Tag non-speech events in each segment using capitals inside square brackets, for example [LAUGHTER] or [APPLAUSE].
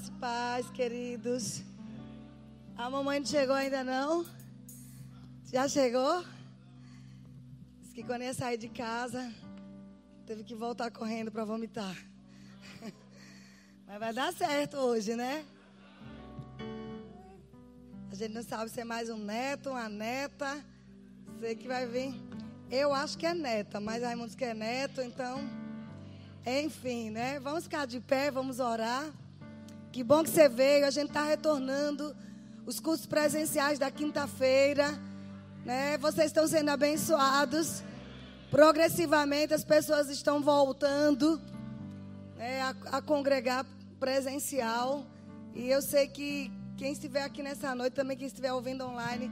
Graça e paz, queridos. A mamãe não chegou ainda não? Já chegou? Diz que quando ia sair de casa, teve que voltar correndo para vomitar. [LAUGHS] Mas vai dar certo hoje, né? A gente não sabe se é mais um neto, uma neta. Sei que vai vir. Eu acho que é neta, mas Raimundo que é neto, então. Enfim, né? Vamos ficar de pé, vamos orar. Que bom que você veio. A gente está retornando os cursos presenciais da quinta-feira. Né? Vocês estão sendo abençoados. Progressivamente as pessoas estão voltando né, a, a congregar presencial. E eu sei que quem estiver aqui nessa noite, também quem estiver ouvindo online,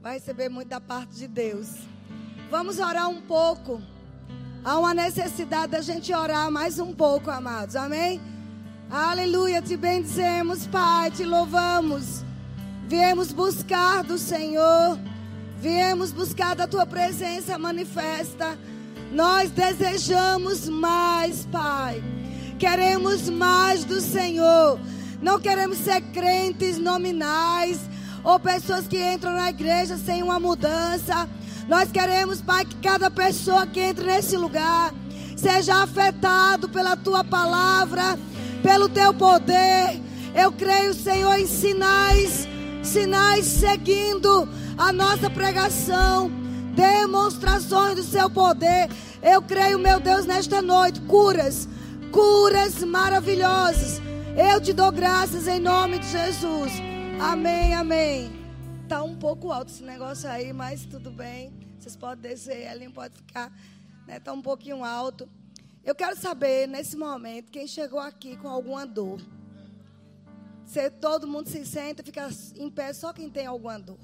vai receber muito da parte de Deus. Vamos orar um pouco. Há uma necessidade da gente orar mais um pouco, amados. Amém? Aleluia. Te bendizemos, Pai. Te louvamos. Viemos buscar do Senhor. Viemos buscar da tua presença manifesta. Nós desejamos mais, Pai. Queremos mais do Senhor. Não queremos ser crentes nominais ou pessoas que entram na igreja sem uma mudança. Nós queremos, Pai, que cada pessoa que entre nesse lugar seja afetado pela tua palavra, pelo teu poder. Eu creio, Senhor, em sinais, sinais seguindo a nossa pregação, demonstrações do seu poder. Eu creio, meu Deus, nesta noite, curas curas maravilhosas. Eu te dou graças em nome de Jesus. Amém, amém. Tá um pouco alto esse negócio aí, mas tudo bem. Vocês podem descer, Ellen pode ficar, né? Tá um pouquinho alto. Eu quero saber nesse momento quem chegou aqui com alguma dor. Se todo mundo se senta, fica em pé só quem tem alguma dor.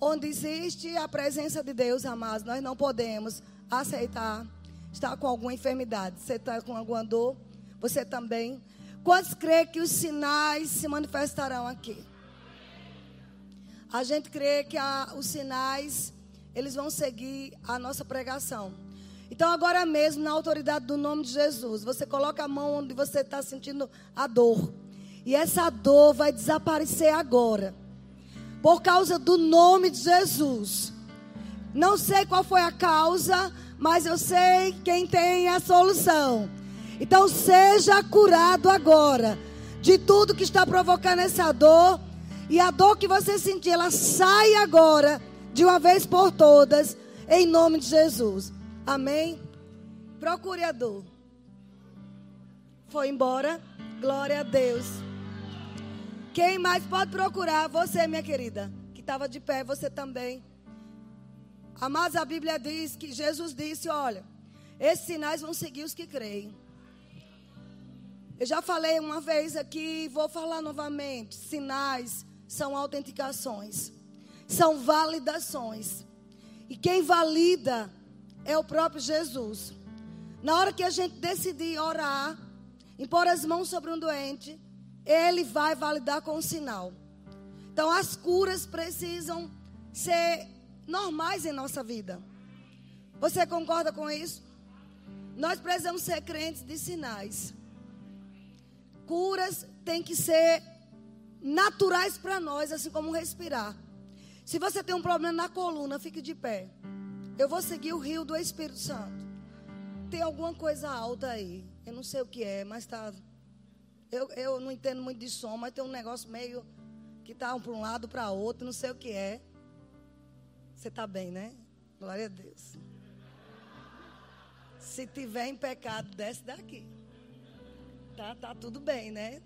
Onde existe a presença de Deus, amados, nós não podemos aceitar está com alguma enfermidade, você está com alguma dor, você também. Quantos crê que os sinais se manifestarão aqui? A gente crê que a, os sinais, eles vão seguir a nossa pregação. Então, agora mesmo, na autoridade do nome de Jesus, você coloca a mão onde você está sentindo a dor. E essa dor vai desaparecer agora. Por causa do nome de Jesus. Não sei qual foi a causa, mas eu sei quem tem a solução. Então seja curado agora de tudo que está provocando essa dor. E a dor que você sentir, ela sai agora, de uma vez por todas, em nome de Jesus. Amém? Procure a dor. Foi embora? Glória a Deus. Quem mais pode procurar? Você, minha querida, que estava de pé, você também. Amados, a Bíblia diz que Jesus disse: Olha, esses sinais vão seguir os que creem. Eu já falei uma vez aqui, vou falar novamente: sinais são autenticações, são validações. E quem valida é o próprio Jesus. Na hora que a gente decidir orar, impor as mãos sobre um doente, ele vai validar com o sinal. Então as curas precisam ser normais em nossa vida. Você concorda com isso? Nós precisamos ser crentes de sinais. Curas têm que ser naturais para nós, assim como respirar. Se você tem um problema na coluna, fique de pé. Eu vou seguir o rio do Espírito Santo. Tem alguma coisa alta aí. Eu não sei o que é, mas tá. Eu, eu não entendo muito de som, mas tem um negócio meio que tá um para um lado para outro, não sei o que é. Você está bem, né? Glória a Deus. Se tiver em pecado, desce daqui. Tá, tá tudo bem, né?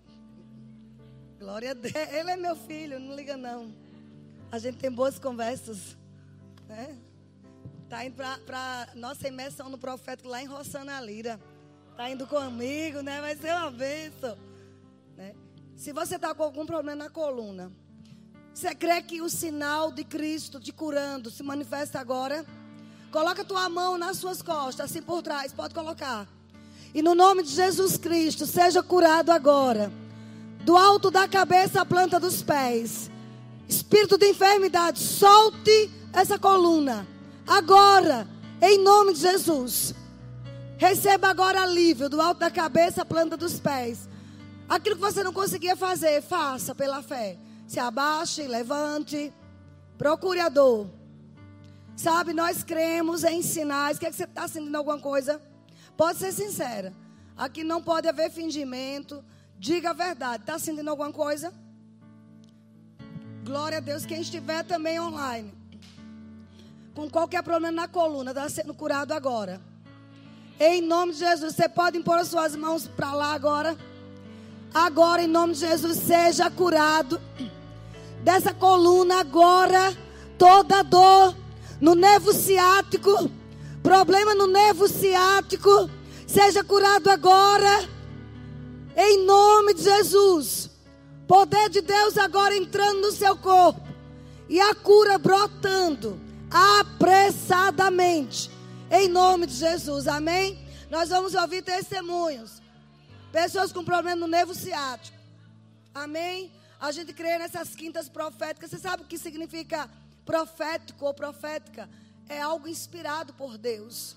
Glória a Deus. Ele é meu filho, não liga não. A gente tem boas conversas, né? Tá indo para nossa imersão no profeta lá em Rossana Lira. Tá indo comigo, né? Vai ser uma bênção. Né? Se você está com algum problema na coluna, você crê que o sinal de Cristo te curando se manifesta agora? Coloca tua mão nas suas costas, assim por trás, pode colocar. E no nome de Jesus Cristo, seja curado agora. Do alto da cabeça à planta dos pés. Espírito de enfermidade, solte essa coluna. Agora, em nome de Jesus. Receba agora alívio do alto da cabeça à planta dos pés. Aquilo que você não conseguia fazer, faça pela fé. Se abaixe, levante, procure a dor. Sabe, nós cremos em sinais. Quer que você está sentindo alguma coisa? Pode ser sincera. Aqui não pode haver fingimento. Diga a verdade. Está sentindo alguma coisa? Glória a Deus. Quem estiver também online, com qualquer problema na coluna, está sendo curado agora. Em nome de Jesus, você pode impor as suas mãos para lá agora. Agora, em nome de Jesus, seja curado dessa coluna agora. Toda dor no nervo ciático, problema no nervo ciático, seja curado agora. Em nome de Jesus. Poder de Deus agora entrando no seu corpo. E a cura brotando apressadamente. Em nome de Jesus. Amém? Nós vamos ouvir testemunhos. Pessoas com problema no nervo ciático. Amém? A gente crê nessas quintas proféticas. Você sabe o que significa profético ou profética? É algo inspirado por Deus.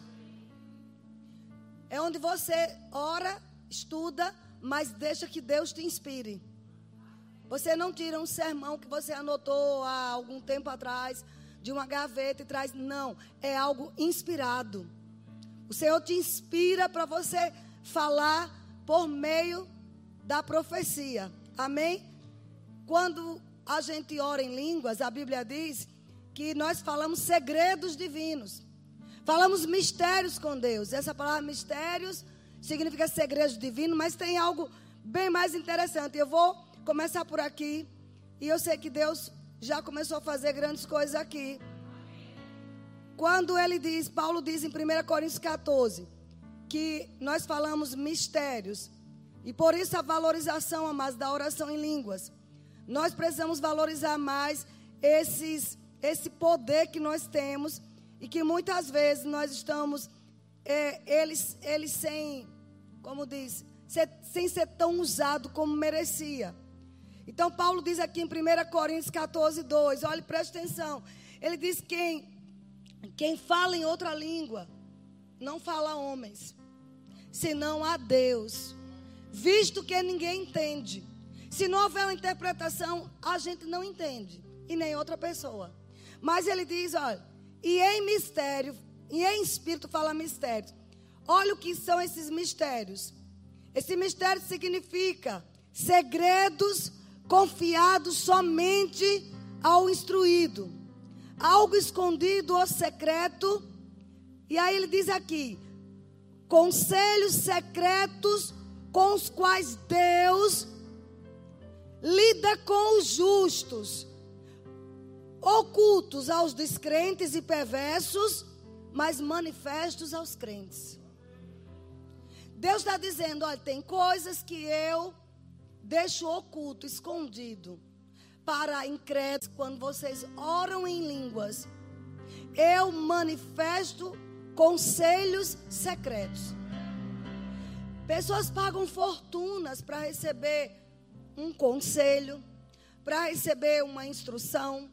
É onde você ora, estuda, mas deixa que Deus te inspire. Você não tira um sermão que você anotou há algum tempo atrás de uma gaveta e traz. Não, é algo inspirado. O Senhor te inspira para você falar por meio da profecia. Amém? Quando a gente ora em línguas, a Bíblia diz que nós falamos segredos divinos. Falamos mistérios com Deus. Essa palavra mistérios significa segredos divinos, mas tem algo bem mais interessante. Eu vou começar por aqui. E eu sei que Deus já começou a fazer grandes coisas aqui. Quando ele diz, Paulo diz em 1 Coríntios 14, que nós falamos mistérios. E por isso a valorização, amados, da oração em línguas. Nós precisamos valorizar mais esses, esse poder que nós temos e que muitas vezes nós estamos, é, eles, eles sem, como diz, sem ser tão usado como merecia. Então Paulo diz aqui em 1 Coríntios 14, 2, olhe, preste atenção. Ele diz quem, quem fala em outra língua, não fala a homens, senão a Deus, visto que ninguém entende. Se não houver uma interpretação, a gente não entende, e nem outra pessoa. Mas ele diz, olha, e em mistério, e em espírito fala mistério. Olha o que são esses mistérios. Esse mistério significa segredos confiados somente ao instruído, algo escondido ou secreto. E aí ele diz aqui: conselhos secretos com os quais Deus lida com os justos, ocultos aos descrentes e perversos, mas manifestos aos crentes. Deus está dizendo: olha, tem coisas que eu deixo oculto, escondido, para incrédulos, quando vocês oram em línguas, eu manifesto conselhos secretos. Pessoas pagam fortunas para receber um conselho, para receber uma instrução,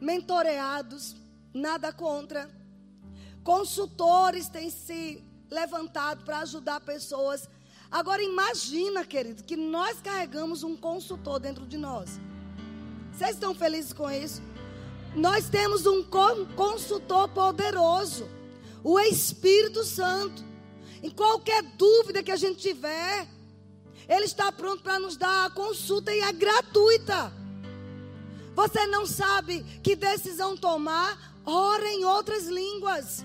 mentoreados, nada contra. Consultores têm se levantado para ajudar pessoas Agora imagina, querido, que nós carregamos um consultor dentro de nós. Vocês estão felizes com isso? Nós temos um consultor poderoso, o Espírito Santo. Em qualquer dúvida que a gente tiver, ele está pronto para nos dar a consulta e é gratuita. Você não sabe que decisão tomar? Ora em outras línguas.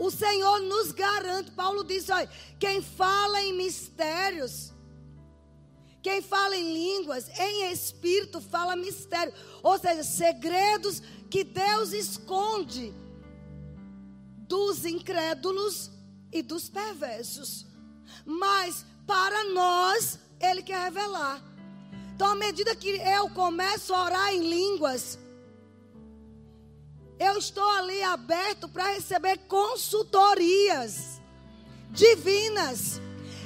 O Senhor nos garante. Paulo disse: olha, quem fala em mistérios, quem fala em línguas, em espírito, fala mistério. Ou seja, segredos que Deus esconde dos incrédulos e dos perversos. Mas para nós, Ele quer revelar. Então, à medida que eu começo a orar em línguas, eu estou ali aberto para receber consultorias divinas.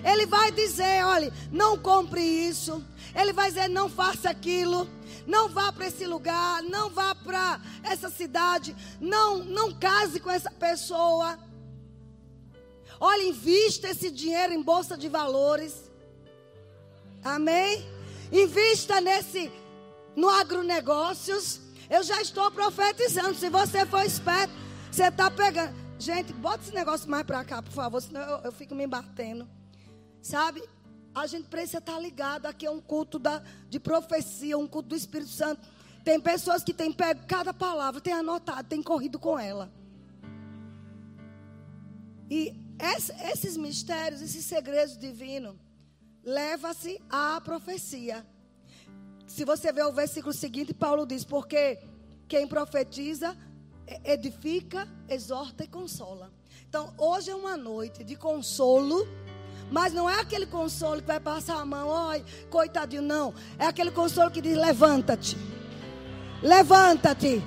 Ele vai dizer: olha, não compre isso. Ele vai dizer: não faça aquilo. Não vá para esse lugar. Não vá para essa cidade. Não, não case com essa pessoa. Olha, invista esse dinheiro em bolsa de valores. Amém? Invista nesse no agronegócios. Eu já estou profetizando. Se você for esperto, você está pegando. Gente, bota esse negócio mais para cá, por favor, senão eu, eu, fico me batendo. Sabe? A gente precisa estar ligado. Aqui é um culto da, de profecia, um culto do Espírito Santo. Tem pessoas que têm pego cada palavra, têm anotado, têm corrido com ela. E esses mistérios, esses segredos divinos, leva-se à profecia. Se você ver o versículo seguinte, Paulo diz: Porque quem profetiza edifica, exorta e consola. Então, hoje é uma noite de consolo. Mas não é aquele consolo que vai passar a mão, oi, coitadinho, não. É aquele consolo que diz: levanta-te. Levanta-te.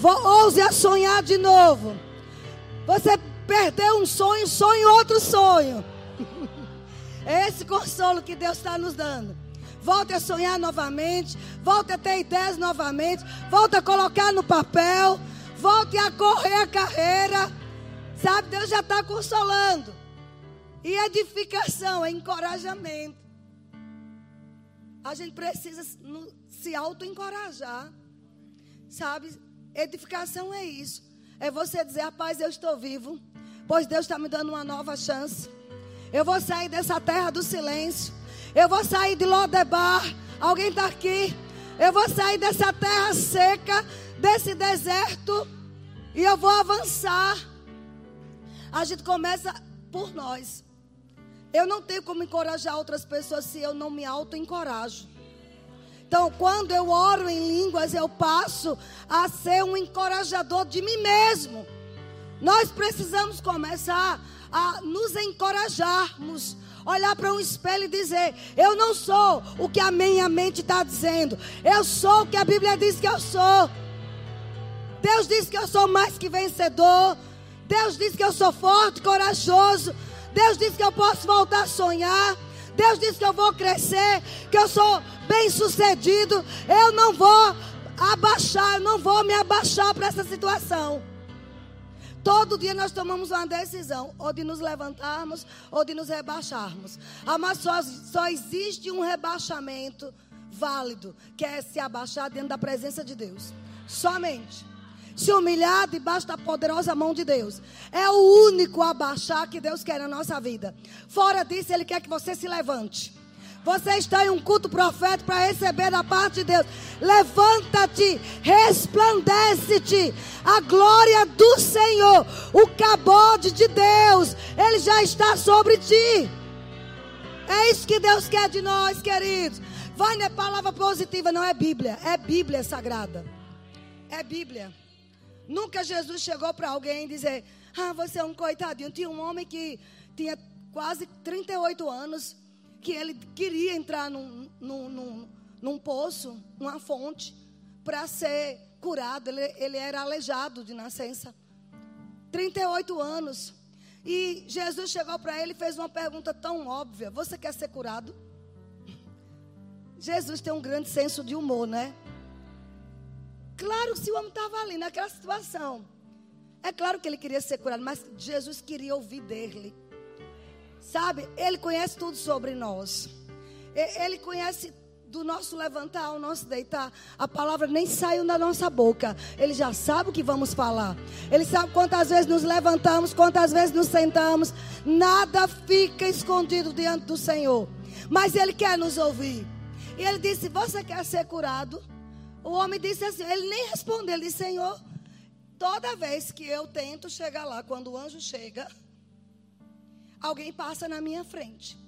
Ouse a sonhar de novo. Você perdeu um sonho, sonhe outro sonho. É [LAUGHS] esse consolo que Deus está nos dando. Volte a sonhar novamente. Volte a ter ideias novamente. Volte a colocar no papel. Volte a correr a carreira. Sabe, Deus já está consolando. E edificação é encorajamento. A gente precisa se auto-encorajar. Sabe? Edificação é isso. É você dizer, rapaz, eu estou vivo. Pois Deus está me dando uma nova chance. Eu vou sair dessa terra do silêncio. Eu vou sair de Lodebar. Alguém está aqui? Eu vou sair dessa terra seca, desse deserto. E eu vou avançar. A gente começa por nós. Eu não tenho como encorajar outras pessoas se eu não me auto-encorajo. Então, quando eu oro em línguas, eu passo a ser um encorajador de mim mesmo. Nós precisamos começar a nos encorajarmos. Olhar para um espelho e dizer: Eu não sou o que a minha mente está dizendo. Eu sou o que a Bíblia diz que eu sou. Deus diz que eu sou mais que vencedor. Deus diz que eu sou forte, corajoso. Deus diz que eu posso voltar a sonhar. Deus diz que eu vou crescer, que eu sou bem sucedido. Eu não vou abaixar, eu não vou me abaixar para essa situação. Todo dia nós tomamos uma decisão, ou de nos levantarmos, ou de nos rebaixarmos. Mas só, só existe um rebaixamento válido, que é se abaixar dentro da presença de Deus. Somente se humilhar debaixo da poderosa mão de Deus. É o único abaixar que Deus quer na nossa vida. Fora disso, Ele quer que você se levante. Você está em um culto profético para receber da parte de Deus. Levanta-te, resplandece-te. A glória do Senhor, o cabode de Deus, ele já está sobre ti. É isso que Deus quer de nós, queridos. Vai na palavra positiva, não é Bíblia, é Bíblia sagrada. É Bíblia. Nunca Jesus chegou para alguém dizer: Ah, você é um coitadinho. Tinha um homem que tinha quase 38 anos, que ele queria entrar num, num, num, num poço, numa fonte, para ser curado. Ele, ele era aleijado de nascença. 38 anos. E Jesus chegou para ele e fez uma pergunta tão óbvia: Você quer ser curado? Jesus tem um grande senso de humor, né? Claro que se o homem estava ali naquela situação. É claro que ele queria ser curado, mas Jesus queria ouvir dele. Sabe? Ele conhece tudo sobre nós. Ele conhece do nosso levantar ao nosso deitar. A palavra nem saiu da nossa boca. Ele já sabe o que vamos falar. Ele sabe quantas vezes nos levantamos, quantas vezes nos sentamos. Nada fica escondido diante do Senhor. Mas Ele quer nos ouvir. E Ele disse: Você quer ser curado? O homem disse assim, ele nem respondeu, ele disse, Senhor, toda vez que eu tento chegar lá, quando o anjo chega, alguém passa na minha frente.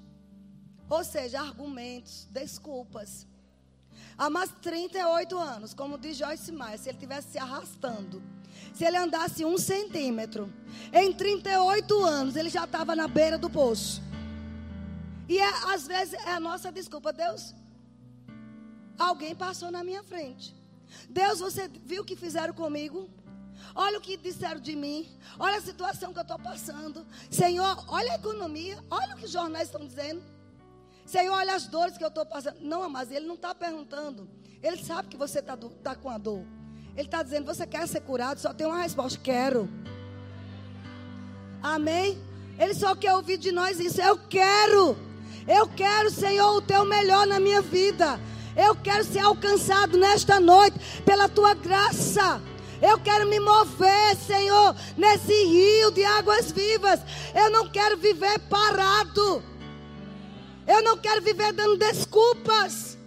Ou seja, argumentos, desculpas. Há mais 38 anos, como diz Joyce Meyer, se ele estivesse se arrastando, se ele andasse um centímetro, em 38 anos ele já estava na beira do poço. E é, às vezes é a nossa desculpa, Deus, Alguém passou na minha frente. Deus, você viu o que fizeram comigo? Olha o que disseram de mim. Olha a situação que eu estou passando. Senhor, olha a economia. Olha o que os jornais estão dizendo. Senhor, olha as dores que eu estou passando. Não, mas ele não está perguntando. Ele sabe que você está tá com a dor. Ele está dizendo: Você quer ser curado? Só tem uma resposta: Quero. Amém? Ele só quer ouvir de nós isso. Eu quero. Eu quero, Senhor, o teu melhor na minha vida. Eu quero ser alcançado nesta noite pela tua graça. Eu quero me mover, Senhor, nesse rio de águas vivas. Eu não quero viver parado. Eu não quero viver dando desculpas.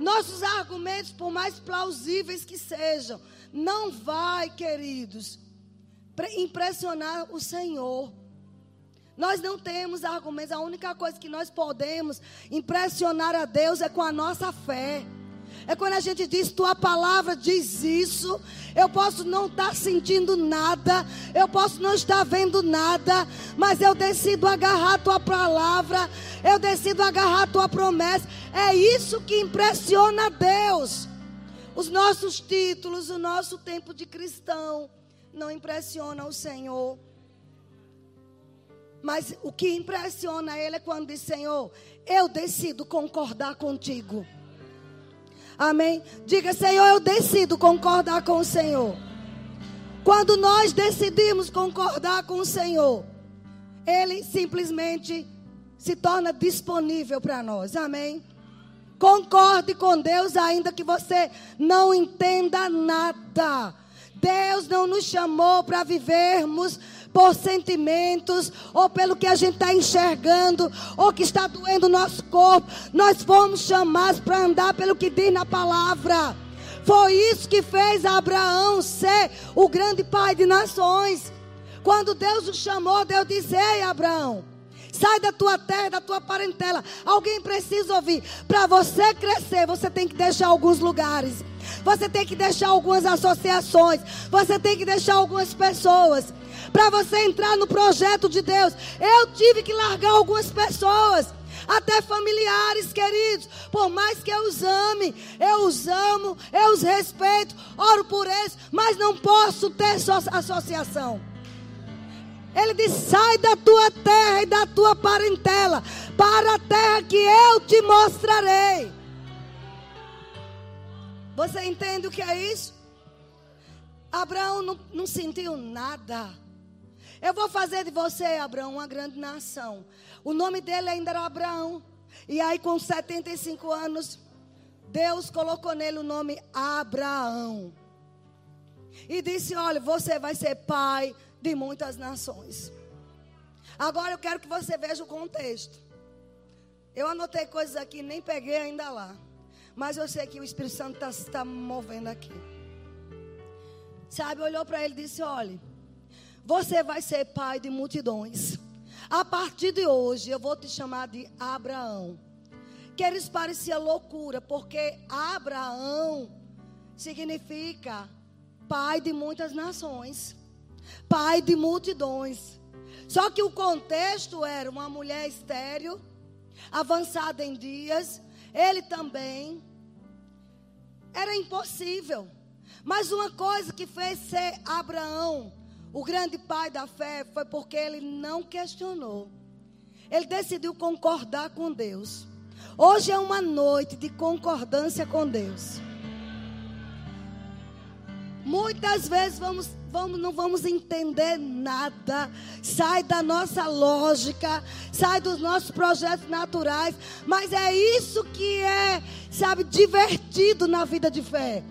Nossos argumentos, por mais plausíveis que sejam, não vai, queridos, impressionar o Senhor. Nós não temos argumentos, a única coisa que nós podemos impressionar a Deus é com a nossa fé. É quando a gente diz, tua palavra diz isso. Eu posso não estar sentindo nada, eu posso não estar vendo nada, mas eu decido agarrar tua palavra, eu decido agarrar tua promessa. É isso que impressiona Deus. Os nossos títulos, o nosso tempo de cristão não impressiona o Senhor. Mas o que impressiona ele é quando diz: Senhor, eu decido concordar contigo. Amém? Diga, Senhor, eu decido concordar com o Senhor. Quando nós decidimos concordar com o Senhor, Ele simplesmente se torna disponível para nós. Amém? Concorde com Deus, ainda que você não entenda nada. Deus não nos chamou para vivermos por sentimentos, ou pelo que a gente está enxergando, ou que está doendo o nosso corpo. Nós fomos chamados para andar pelo que diz na palavra. Foi isso que fez Abraão ser o grande pai de nações. Quando Deus o chamou, Deus disse: Ei, Abraão. Sai da tua terra, da tua parentela. Alguém precisa ouvir. Para você crescer, você tem que deixar alguns lugares. Você tem que deixar algumas associações. Você tem que deixar algumas pessoas para você entrar no projeto de Deus. Eu tive que largar algumas pessoas, até familiares queridos, por mais que eu os ame, eu os amo, eu os respeito, oro por eles, mas não posso ter associação. Ele diz: sai da tua terra e da tua parentela, para a terra que eu te mostrarei. Você entende o que é isso? Abraão não, não sentiu nada. Eu vou fazer de você, Abraão, uma grande nação. O nome dele ainda era Abraão. E aí, com 75 anos, Deus colocou nele o nome Abraão. E disse: Olha, você vai ser pai de muitas nações. Agora eu quero que você veja o contexto. Eu anotei coisas aqui, nem peguei ainda lá. Mas eu sei que o Espírito Santo está tá movendo aqui. Sabe, olhou para ele e disse: Olha. Você vai ser pai de multidões. A partir de hoje, eu vou te chamar de Abraão. Que eles parecia loucura, porque Abraão significa pai de muitas nações, pai de multidões. Só que o contexto era uma mulher estéril, avançada em dias, ele também. Era impossível. Mas uma coisa que fez ser Abraão o grande pai da fé foi porque ele não questionou. Ele decidiu concordar com Deus. Hoje é uma noite de concordância com Deus. Muitas vezes vamos, vamos, não vamos entender nada, sai da nossa lógica, sai dos nossos projetos naturais, mas é isso que é, sabe, divertido na vida de fé.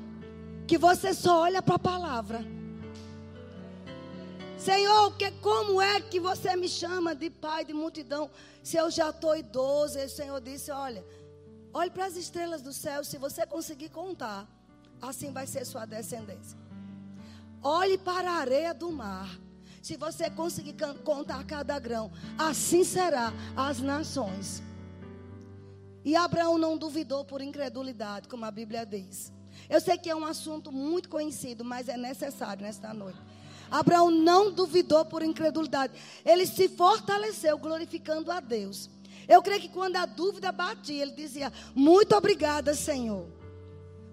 Que você só olha para a palavra. Senhor, que, como é que você me chama de pai de multidão se eu já estou idoso? E o Senhor disse: Olha, olhe para as estrelas do céu, se você conseguir contar, assim vai ser sua descendência. Olhe para a areia do mar. Se você conseguir contar cada grão, assim será as nações. E Abraão não duvidou por incredulidade, como a Bíblia diz. Eu sei que é um assunto muito conhecido, mas é necessário nesta noite. Abraão não duvidou por incredulidade. Ele se fortaleceu glorificando a Deus. Eu creio que quando a dúvida batia, ele dizia: Muito obrigada, Senhor.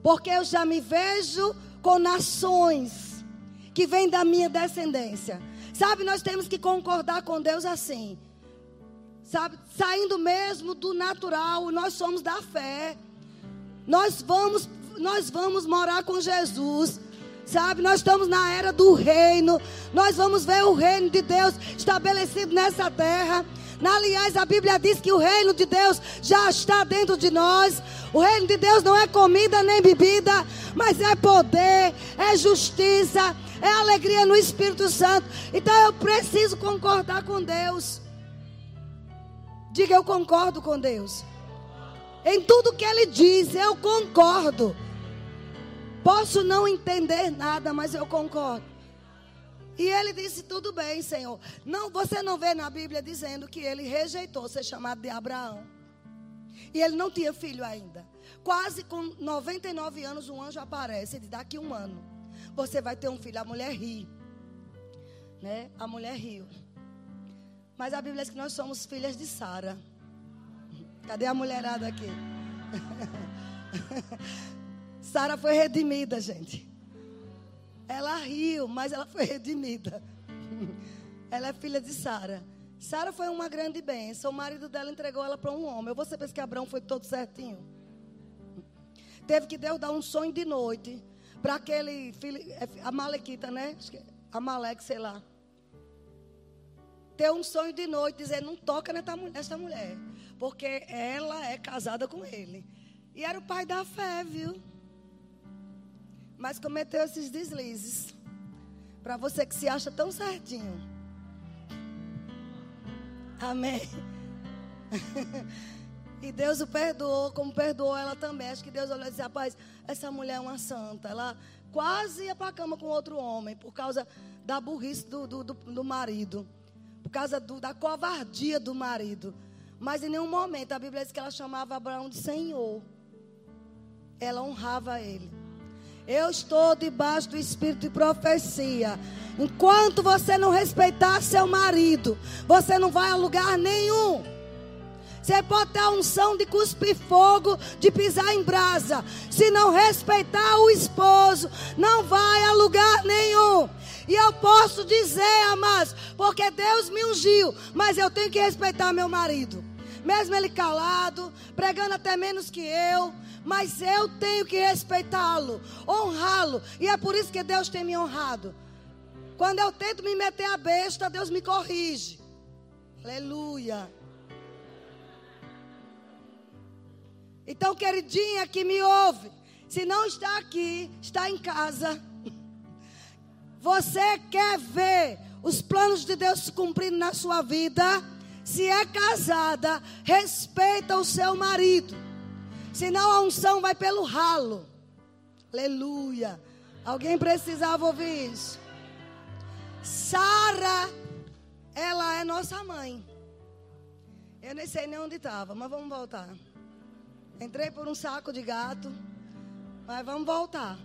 Porque eu já me vejo com nações que vêm da minha descendência. Sabe, nós temos que concordar com Deus assim. Sabe, saindo mesmo do natural, nós somos da fé. Nós vamos, nós vamos morar com Jesus. Sabe, nós estamos na era do reino. Nós vamos ver o reino de Deus estabelecido nessa terra. Aliás, a Bíblia diz que o reino de Deus já está dentro de nós. O reino de Deus não é comida nem bebida, mas é poder, é justiça, é alegria no Espírito Santo. Então eu preciso concordar com Deus. Diga, eu concordo com Deus. Em tudo que Ele diz, eu concordo. Posso não entender nada, mas eu concordo. E ele disse: Tudo bem, Senhor. Não, você não vê na Bíblia dizendo que ele rejeitou ser chamado de Abraão. E ele não tinha filho ainda. Quase com 99 anos, um anjo aparece e diz: Daqui um ano, você vai ter um filho. A mulher ri. Né? A mulher riu. Mas a Bíblia diz que nós somos filhas de Sara. Cadê a mulherada aqui? [LAUGHS] Sara foi redimida, gente. Ela riu, mas ela foi redimida. [LAUGHS] Ela é filha de Sara. Sara foi uma grande bênção. O marido dela entregou ela para um homem. Você pensa que Abraão foi todo certinho? Teve que Deus dar um sonho de noite para aquele filho, é, Amalequita, né? Amaleque, sei lá. Ter um sonho de noite, dizer: não toca nesta mulher, porque ela é casada com ele. E era o pai da fé, viu? Mas cometeu esses deslizes. Para você que se acha tão certinho. Amém. [LAUGHS] e Deus o perdoou, como perdoou ela também. Acho que Deus olhou e disse: Rapaz, essa mulher é uma santa. Ela quase ia para a cama com outro homem por causa da burrice do, do, do, do marido, por causa do, da covardia do marido. Mas em nenhum momento a Bíblia diz que ela chamava Abraão de Senhor. Ela honrava ele. Eu estou debaixo do espírito de profecia. Enquanto você não respeitar seu marido, você não vai a lugar nenhum. Você pode ter a unção de cuspir fogo, de pisar em brasa. Se não respeitar o esposo, não vai a lugar nenhum. E eu posso dizer, amados, porque Deus me ungiu, mas eu tenho que respeitar meu marido. Mesmo ele calado, pregando até menos que eu, mas eu tenho que respeitá-lo, honrá-lo, e é por isso que Deus tem me honrado. Quando eu tento me meter a besta, Deus me corrige. Aleluia. Então, queridinha que me ouve, se não está aqui, está em casa. Você quer ver os planos de Deus se cumprindo na sua vida? Se é casada, respeita o seu marido. Senão a unção vai pelo ralo. Aleluia. Alguém precisava ouvir isso. Sara, ela é nossa mãe. Eu nem sei nem onde estava, mas vamos voltar. Entrei por um saco de gato, mas vamos voltar.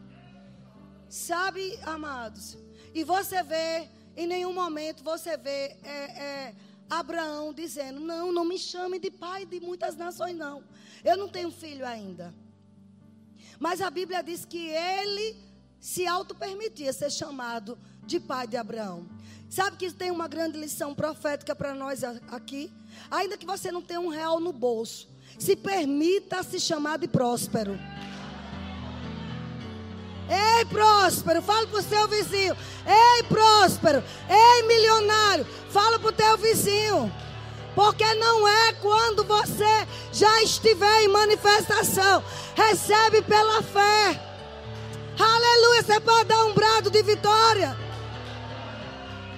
Sabe, amados, e você vê, em nenhum momento você vê é, é, Abraão dizendo: Não, não me chame de pai de muitas nações, não. Eu não tenho filho ainda. Mas a Bíblia diz que ele se auto-permitia ser chamado de pai de Abraão. Sabe que tem uma grande lição profética para nós aqui? Ainda que você não tenha um real no bolso, se permita se chamar de próspero. Ei, próspero, fala para o seu vizinho. Ei, próspero. Ei, milionário, fala para o teu vizinho. Porque não é quando você já estiver em manifestação. Recebe pela fé. Aleluia. Você pode dar um brado de vitória.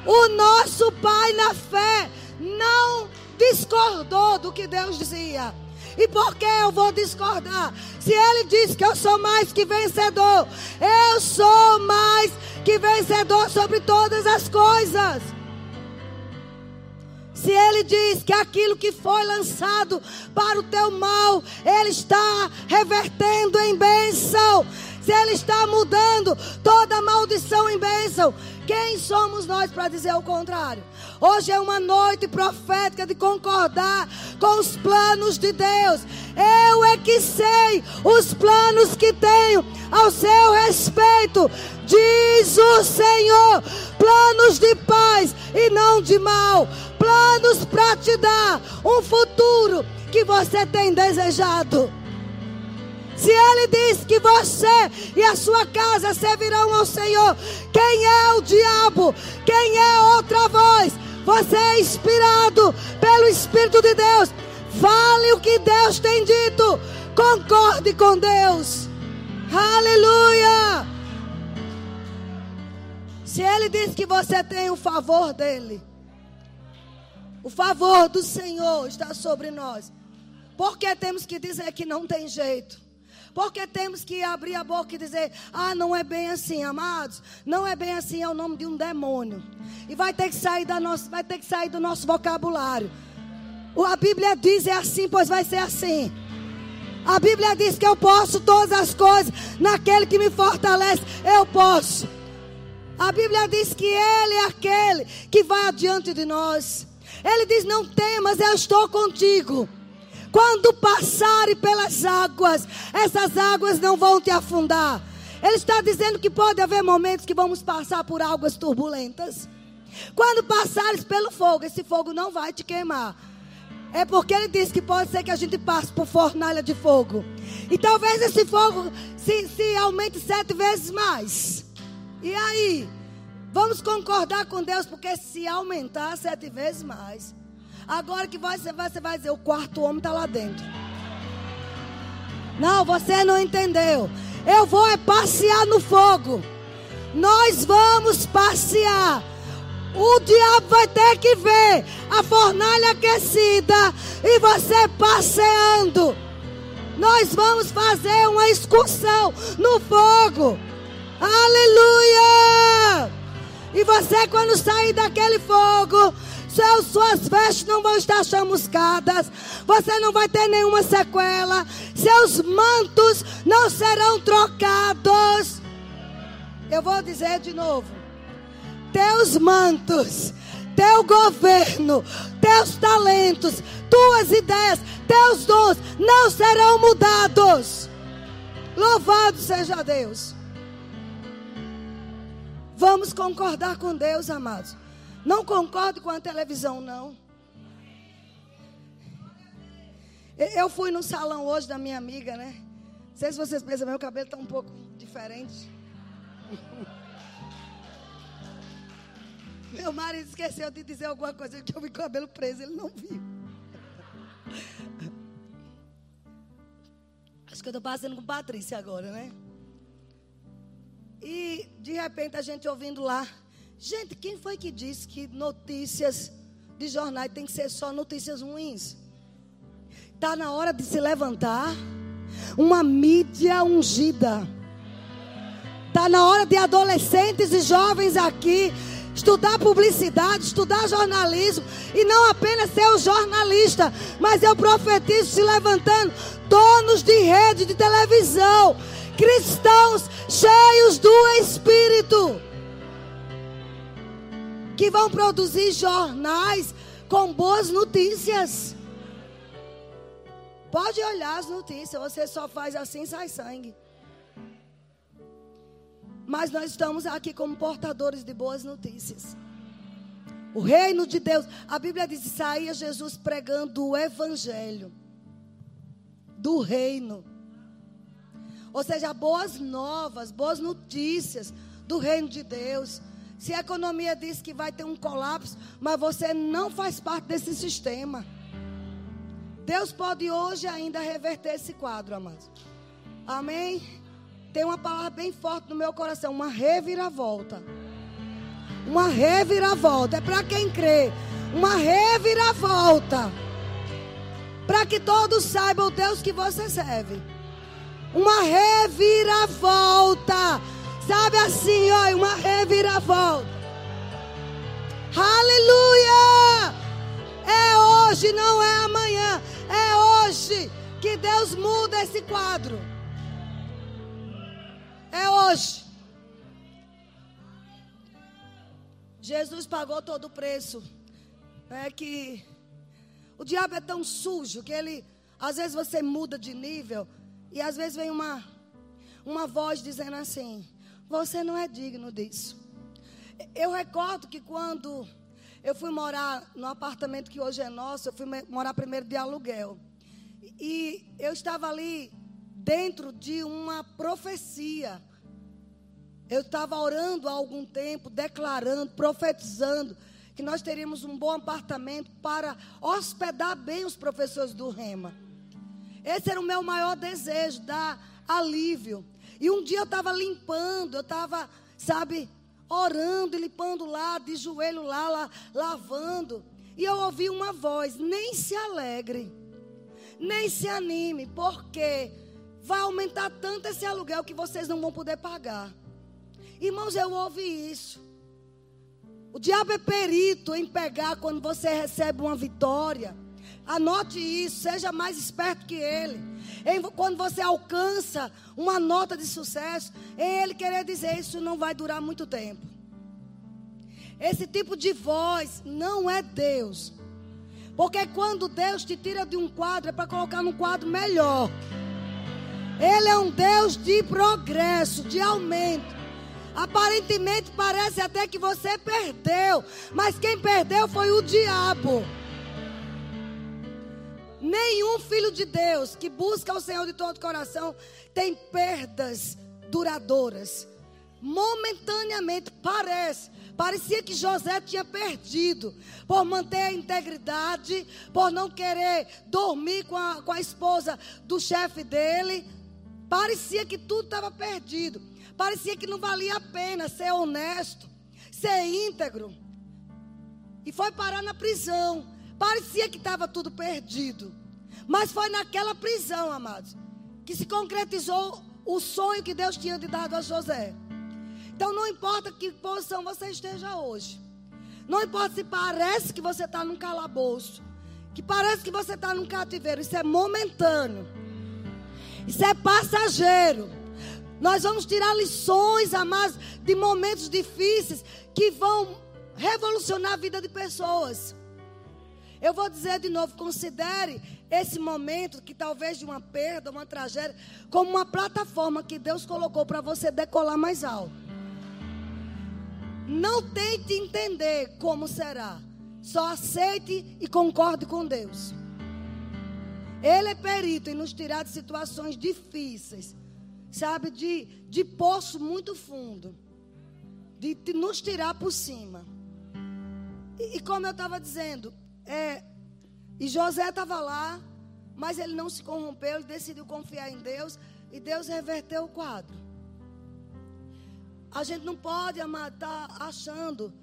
O nosso pai na fé não discordou do que Deus dizia. E por que eu vou discordar? Se ele diz que eu sou mais que vencedor, eu sou mais que vencedor sobre todas as coisas. Se ele diz que aquilo que foi lançado para o teu mal, ele está revertendo em bênção. Se ele está mudando toda maldição em bênção, quem somos nós para dizer o contrário? Hoje é uma noite profética de concordar com os planos de Deus. Eu é que sei os planos que tenho ao seu respeito, diz o Senhor. Planos de paz e não de mal, planos para te dar um futuro que você tem desejado. Se ele diz que você e a sua casa servirão ao Senhor, quem é o diabo? Quem é outra voz? Você é inspirado pelo Espírito de Deus. Fale o que Deus tem dito. Concorde com Deus. Aleluia. Se Ele diz que você tem o favor dEle, o favor do Senhor está sobre nós. Porque temos que dizer que não tem jeito? Porque temos que abrir a boca e dizer: Ah, não é bem assim, amados. Não é bem assim, é o nome de um demônio. E vai ter que sair, da nossa, vai ter que sair do nosso vocabulário. A Bíblia diz: é assim, pois vai ser assim. A Bíblia diz que eu posso todas as coisas naquele que me fortalece. Eu posso. A Bíblia diz que Ele é aquele que vai adiante de nós. Ele diz: Não temas, eu estou contigo. Quando passarem pelas águas, essas águas não vão te afundar. Ele está dizendo que pode haver momentos que vamos passar por águas turbulentas. Quando passares pelo fogo, esse fogo não vai te queimar. É porque ele diz que pode ser que a gente passe por fornalha de fogo. E talvez esse fogo se, se aumente sete vezes mais. E aí? Vamos concordar com Deus, porque se aumentar sete vezes mais. Agora que você vai, você vai dizer, o quarto homem está lá dentro. Não, você não entendeu. Eu vou é passear no fogo. Nós vamos passear. O diabo vai ter que ver a fornalha aquecida e você passeando. Nós vamos fazer uma excursão no fogo. Aleluia! E você, quando sair daquele fogo, seus, suas vestes não vão estar chamuscadas, você não vai ter nenhuma sequela, seus mantos não serão trocados. Eu vou dizer de novo: teus mantos, teu governo, teus talentos, tuas ideias, teus dons não serão mudados. Louvado seja Deus. Vamos concordar com Deus, amados. Não concordo com a televisão, não. Eu fui no salão hoje da minha amiga, né? Não sei se vocês pensam, meu cabelo está um pouco diferente. [LAUGHS] Meu marido esqueceu de dizer alguma coisa que eu vi com o cabelo preso, ele não viu. Acho que eu estou passando com Patrícia agora, né? E de repente a gente ouvindo lá. Gente, quem foi que disse que notícias de jornais tem que ser só notícias ruins? Está na hora de se levantar uma mídia ungida. Está na hora de adolescentes e jovens aqui estudar publicidade, estudar jornalismo e não apenas ser o jornalista, mas eu profetizo se levantando donos de rede de televisão, cristãos cheios do Espírito, que vão produzir jornais com boas notícias. Pode olhar as notícias, você só faz assim sai sangue. Mas nós estamos aqui como portadores de boas notícias. O reino de Deus, a Bíblia diz: saía Jesus pregando o evangelho do reino. Ou seja, boas novas, boas notícias do reino de Deus. Se a economia diz que vai ter um colapso, mas você não faz parte desse sistema. Deus pode hoje ainda reverter esse quadro, amados. Amém? Tem uma palavra bem forte no meu coração, uma reviravolta. Uma reviravolta. É para quem crê. Uma reviravolta. Para que todos saibam o Deus que você serve uma reviravolta. Sabe assim, ó, uma reviravolta. Aleluia! É hoje, não é amanhã. É hoje que Deus muda esse quadro. É hoje. Jesus pagou todo o preço. É que o diabo é tão sujo que ele, às vezes você muda de nível e às vezes vem uma, uma voz dizendo assim: Você não é digno disso. Eu recordo que quando eu fui morar no apartamento que hoje é nosso, eu fui morar primeiro de aluguel. E eu estava ali dentro de uma profecia. Eu estava orando há algum tempo, declarando, profetizando que nós teríamos um bom apartamento para hospedar bem os professores do Rema. Esse era o meu maior desejo, dar alívio. E um dia eu estava limpando, eu estava, sabe, orando e limpando lá, de joelho lá, lá, lavando. E eu ouvi uma voz: nem se alegre, nem se anime, porque vai aumentar tanto esse aluguel que vocês não vão poder pagar. Irmãos, eu ouvi isso. O diabo é perito em pegar quando você recebe uma vitória. Anote isso, seja mais esperto que ele. Quando você alcança uma nota de sucesso, ele querer dizer isso não vai durar muito tempo. Esse tipo de voz não é Deus. Porque quando Deus te tira de um quadro é para colocar num quadro melhor. Ele é um Deus de progresso, de aumento. Aparentemente parece até que você perdeu, mas quem perdeu foi o diabo. Nenhum filho de Deus que busca o Senhor de todo o coração tem perdas duradouras. Momentaneamente parece, parecia que José tinha perdido por manter a integridade, por não querer dormir com a, com a esposa do chefe dele. Parecia que tudo estava perdido. Parecia que não valia a pena ser honesto, ser íntegro. E foi parar na prisão. Parecia que estava tudo perdido. Mas foi naquela prisão, amados, que se concretizou o sonho que Deus tinha dado a José. Então não importa que posição você esteja hoje. Não importa se parece que você está num calabouço. Que parece que você está num cativeiro. Isso é momentâneo. Isso é passageiro. Nós vamos tirar lições, amados, de momentos difíceis que vão revolucionar a vida de pessoas. Eu vou dizer de novo: considere esse momento, que talvez de uma perda, uma tragédia, como uma plataforma que Deus colocou para você decolar mais alto. Não tente entender como será, só aceite e concorde com Deus. Ele é perito em nos tirar de situações difíceis sabe, de, de poço muito fundo, de, de nos tirar por cima. E, e como eu estava dizendo, é, e José estava lá, mas ele não se corrompeu, ele decidiu confiar em Deus, e Deus reverteu o quadro. A gente não pode, amar, tá achando,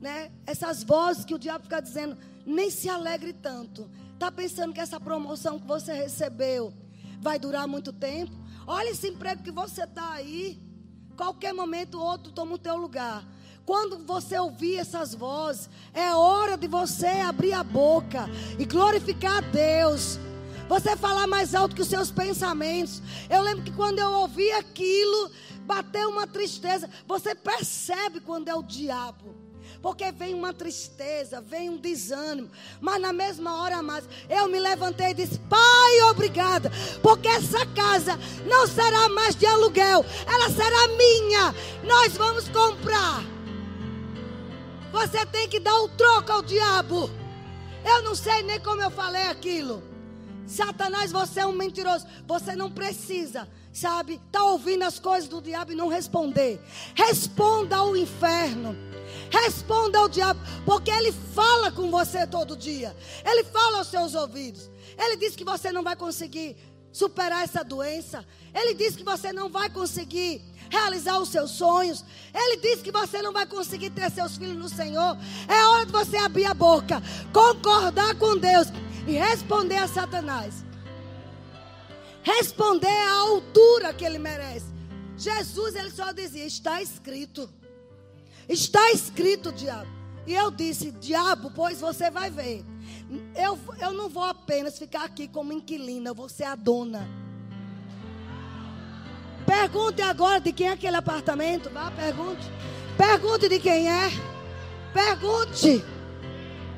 né? Essas vozes que o diabo fica dizendo, nem se alegre tanto. Está pensando que essa promoção que você recebeu vai durar muito tempo? Olha esse emprego que você está aí. Qualquer momento outro toma o teu lugar. Quando você ouvir essas vozes, é hora de você abrir a boca e glorificar a Deus. Você falar mais alto que os seus pensamentos. Eu lembro que quando eu ouvi aquilo, bateu uma tristeza. Você percebe quando é o diabo. Porque vem uma tristeza, vem um desânimo. Mas na mesma hora, mais eu me levantei e disse: Pai, obrigada. Porque essa casa não será mais de aluguel, ela será minha. Nós vamos comprar. Você tem que dar um troco ao diabo. Eu não sei nem como eu falei aquilo. Satanás, você é um mentiroso. Você não precisa, sabe, tá ouvindo as coisas do diabo e não responder. Responda ao inferno. Responda ao diabo, porque ele fala com você todo dia. Ele fala aos seus ouvidos. Ele diz que você não vai conseguir superar essa doença. Ele diz que você não vai conseguir realizar os seus sonhos. Ele diz que você não vai conseguir ter seus filhos no Senhor. É hora de você abrir a boca, concordar com Deus e responder a Satanás. Responder à altura que ele merece. Jesus, ele só dizia: está escrito. Está escrito, diabo. E eu disse: Diabo, pois você vai ver. Eu, eu não vou apenas ficar aqui como inquilina, eu vou ser a dona. Pergunte agora de quem é aquele apartamento. Vá, pergunte. Pergunte de quem é. Pergunte.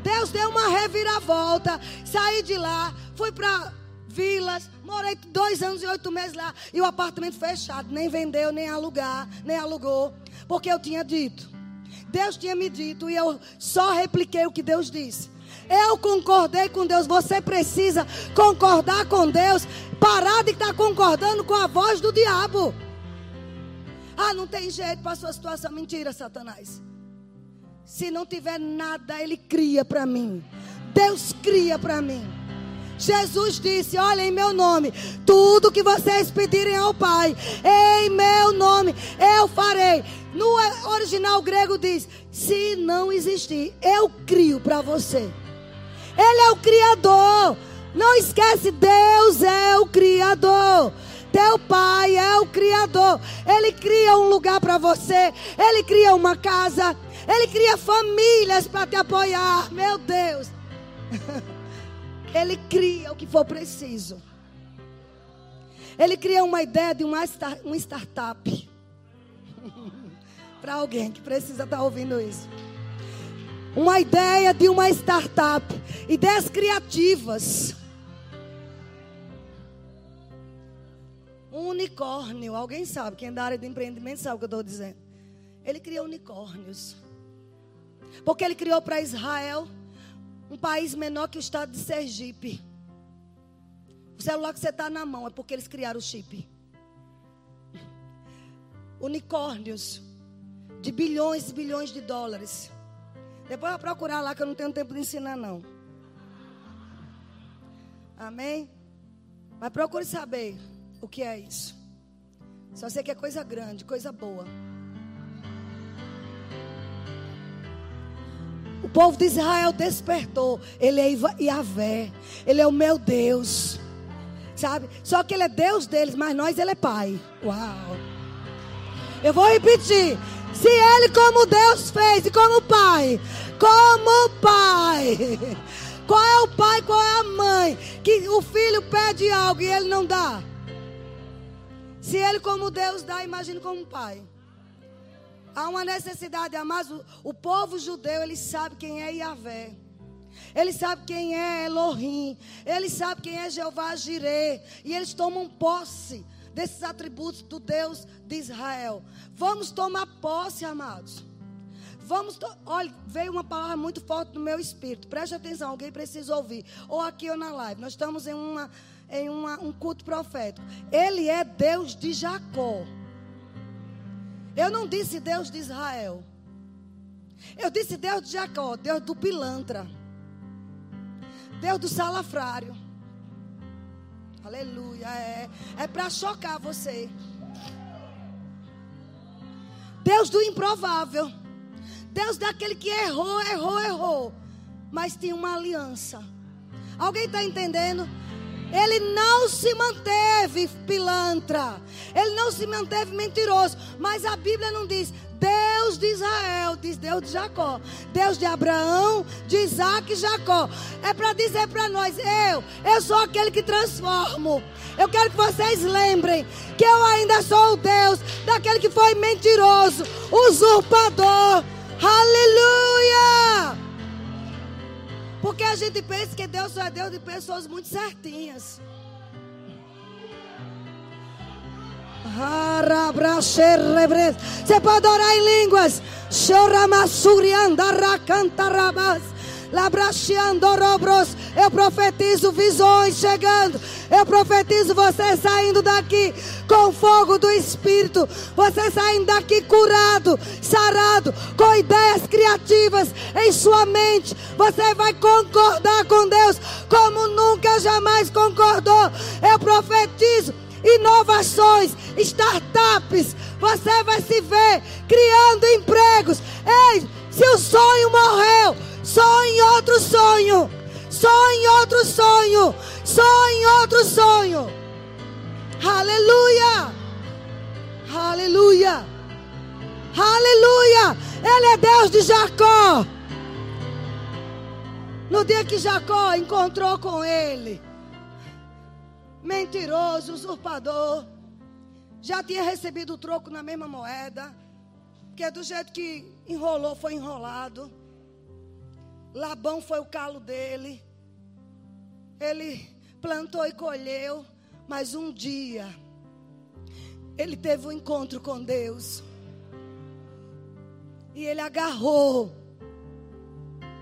Deus deu uma reviravolta. Saí de lá, fui para Vilas, morei dois anos e oito meses lá. E o apartamento fechado. Nem vendeu, nem alugar, nem alugou. Porque eu tinha dito. Deus tinha me dito e eu só repliquei o que Deus disse. Eu concordei com Deus. Você precisa concordar com Deus. Parar de estar concordando com a voz do diabo. Ah, não tem jeito para a sua situação. Mentira, Satanás. Se não tiver nada, Ele cria para mim. Deus cria para mim. Jesus disse: Olha, em meu nome, tudo que vocês pedirem ao Pai, em meu nome, eu farei. No original grego diz: Se não existir, eu crio para você. Ele é o Criador. Não esquece, Deus é o Criador. Teu pai é o Criador. Ele cria um lugar para você. Ele cria uma casa. Ele cria famílias para te apoiar. Meu Deus. [LAUGHS] Ele cria o que for preciso. Ele cria uma ideia de uma, startup. [LAUGHS] para alguém que precisa estar tá ouvindo isso. Uma ideia de uma startup. Ideias criativas. Um unicórnio. Alguém sabe, quem é da área de empreendimento sabe o que eu estou dizendo. Ele criou unicórnios. Porque ele criou para Israel um país menor que o estado de Sergipe. O celular que você está na mão é porque eles criaram o chip. Unicórnios de bilhões e bilhões de dólares. Depois vou procurar lá que eu não tenho tempo de ensinar não. Amém? Mas procure saber o que é isso. Só sei que é coisa grande, coisa boa. O povo de Israel despertou. Ele é Yahvé. Ele é o meu Deus. Sabe? Só que ele é Deus deles, mas nós ele é Pai. Uau. Eu vou repetir. Se ele como Deus fez e como Pai. Como Pai. [LAUGHS] Qual é o pai, qual é a mãe que o filho pede algo e ele não dá? Se ele, como Deus, dá, imagine como pai. Há uma necessidade, mas o, o povo judeu, ele sabe quem é Yahvé. Ele sabe quem é Elohim. Ele sabe quem é Jeová Jireh. E eles tomam posse desses atributos do Deus de Israel. Vamos tomar posse, amados. Vamos, olha, veio uma palavra muito forte no meu espírito. Preste atenção, alguém precisa ouvir. Ou aqui ou na live. Nós estamos em uma em uma, um culto profético. Ele é Deus de Jacó. Eu não disse Deus de Israel. Eu disse Deus de Jacó, Deus do pilantra. Deus do salafrário. Aleluia. É, é para chocar você. Deus do improvável. Deus daquele que errou, errou, errou. Mas tinha uma aliança. Alguém está entendendo? Ele não se manteve pilantra. Ele não se manteve mentiroso. Mas a Bíblia não diz Deus de Israel, diz Deus de Jacó. Deus de Abraão, de Isaac e Jacó. É para dizer para nós: eu, eu sou aquele que transformo. Eu quero que vocês lembrem que eu ainda sou o Deus daquele que foi mentiroso, usurpador. Aleluia! Porque a gente pensa que Deus só é Deus de pessoas muito certinhas. Você pode orar em línguas. Eu profetizo visões chegando. Eu profetizo você saindo daqui com fogo do Espírito. Você saindo daqui curado, sarado, com ideias criativas em sua mente. Você vai concordar com Deus como nunca jamais concordou. Eu profetizo inovações, startups. Você vai se ver criando empregos. Ei, se o sonho morreu, sonhe outro sonho. Sonhe outro sonho. Sonhe outro sonho. Aleluia. Aleluia. Aleluia. Ele é Deus de Jacó. No dia que Jacó encontrou com ele, mentiroso, usurpador, já tinha recebido o troco na mesma moeda, que é do jeito que enrolou, foi enrolado. Labão foi o calo dele. Ele plantou e colheu, mas um dia ele teve um encontro com Deus. E ele agarrou.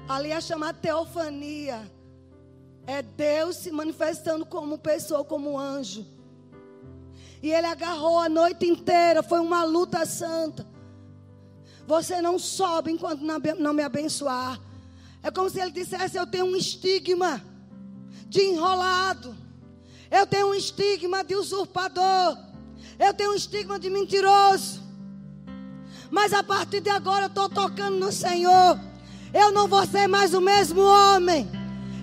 Ali é chamada teofania. É Deus se manifestando como pessoa, como anjo. E ele agarrou a noite inteira. Foi uma luta santa. Você não sobe enquanto não me abençoar. É como se ele dissesse: Eu tenho um estigma de enrolado. Eu tenho um estigma de usurpador. Eu tenho um estigma de mentiroso. Mas a partir de agora eu estou tocando no Senhor. Eu não vou ser mais o mesmo homem.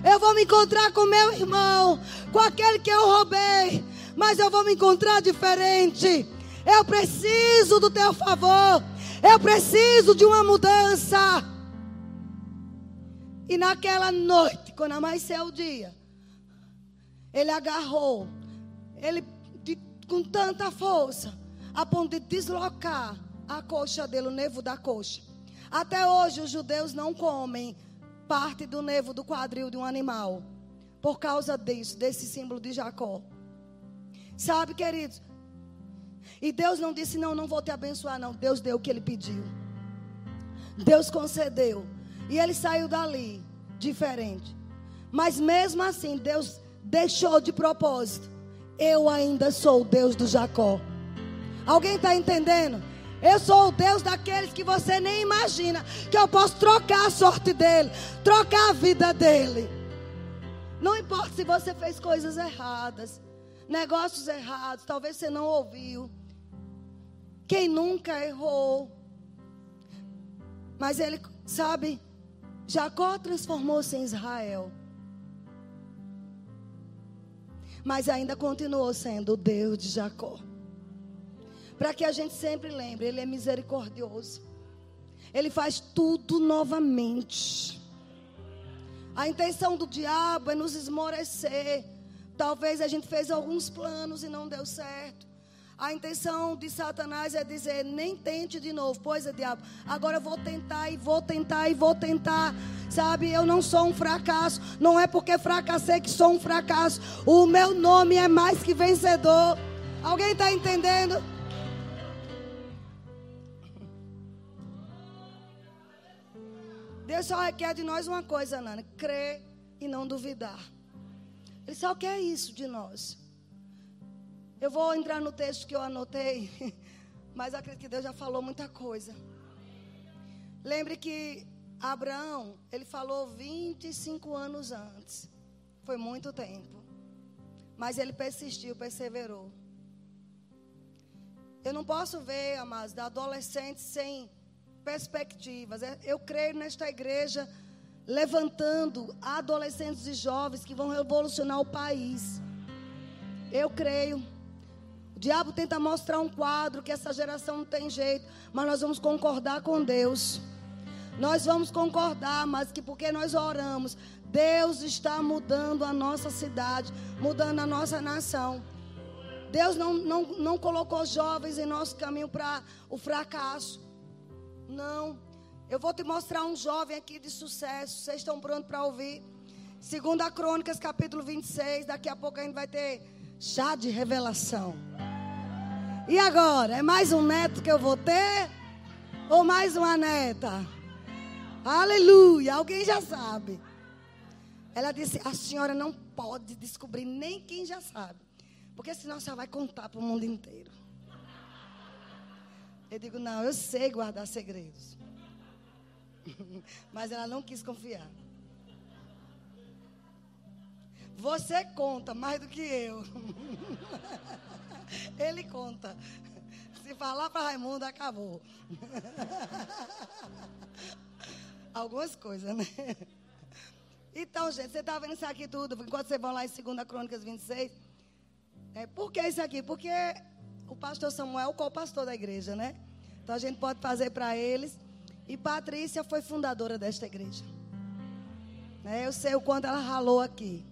Eu vou me encontrar com meu irmão, com aquele que eu roubei. Mas eu vou me encontrar diferente. Eu preciso do teu favor. Eu preciso de uma mudança. E naquela noite, quando amanheceu o dia, ele agarrou, ele de, com tanta força, a ponto de deslocar a coxa dele, o nevo da coxa. Até hoje os judeus não comem parte do nevo do quadril de um animal. Por causa disso, desse símbolo de Jacó. Sabe, queridos? E Deus não disse, não, não vou te abençoar, não. Deus deu o que ele pediu. Deus concedeu. E ele saiu dali diferente. Mas mesmo assim, Deus deixou de propósito. Eu ainda sou o Deus do Jacó. Alguém está entendendo? Eu sou o Deus daqueles que você nem imagina que eu posso trocar a sorte dele, trocar a vida dele. Não importa se você fez coisas erradas, negócios errados, talvez você não ouviu. Quem nunca errou? Mas ele, sabe, Jacó transformou-se em Israel. Mas ainda continuou sendo o Deus de Jacó. Para que a gente sempre lembre, Ele é misericordioso. Ele faz tudo novamente. A intenção do diabo é nos esmorecer. Talvez a gente fez alguns planos e não deu certo. A intenção de Satanás é dizer: nem tente de novo. Pois é, diabo. Agora vou tentar e vou tentar e vou tentar. Sabe, eu não sou um fracasso. Não é porque fracassei que sou um fracasso. O meu nome é mais que vencedor. Alguém está entendendo? Deus só requer de nós uma coisa, Nana: crer e não duvidar. Ele só quer isso de nós. Eu vou entrar no texto que eu anotei, [LAUGHS] mas acredito que Deus já falou muita coisa. Lembre que Abraão, ele falou 25 anos antes. Foi muito tempo. Mas ele persistiu, perseverou. Eu não posso ver, amados, da adolescente sem perspectivas. É, eu creio nesta igreja levantando adolescentes e jovens que vão revolucionar o país. Eu creio. O diabo tenta mostrar um quadro que essa geração não tem jeito, mas nós vamos concordar com Deus. Nós vamos concordar, mas que porque nós oramos, Deus está mudando a nossa cidade, mudando a nossa nação. Deus não, não, não colocou jovens em nosso caminho para o fracasso. Não. Eu vou te mostrar um jovem aqui de sucesso. Vocês estão prontos para ouvir? Segunda Crônicas, capítulo 26. Daqui a pouco a gente vai ter chá de revelação. E agora? É mais um neto que eu vou ter? Ou mais uma neta? Aleluia! Alguém já sabe. Ela disse: A senhora não pode descobrir nem quem já sabe. Porque senão senhora vai contar para o mundo inteiro. Eu digo: Não, eu sei guardar segredos. [LAUGHS] Mas ela não quis confiar. Você conta mais do que eu. [LAUGHS] Ele conta. Se falar para Raimundo, acabou. [LAUGHS] Algumas coisas, né? Então, gente, você está vendo isso aqui tudo, enquanto você vai lá em 2 Crônicas 26. É, por que isso aqui? Porque o pastor Samuel, qual pastor da igreja, né? Então a gente pode fazer para eles. E Patrícia foi fundadora desta igreja. É, eu sei o quanto ela ralou aqui.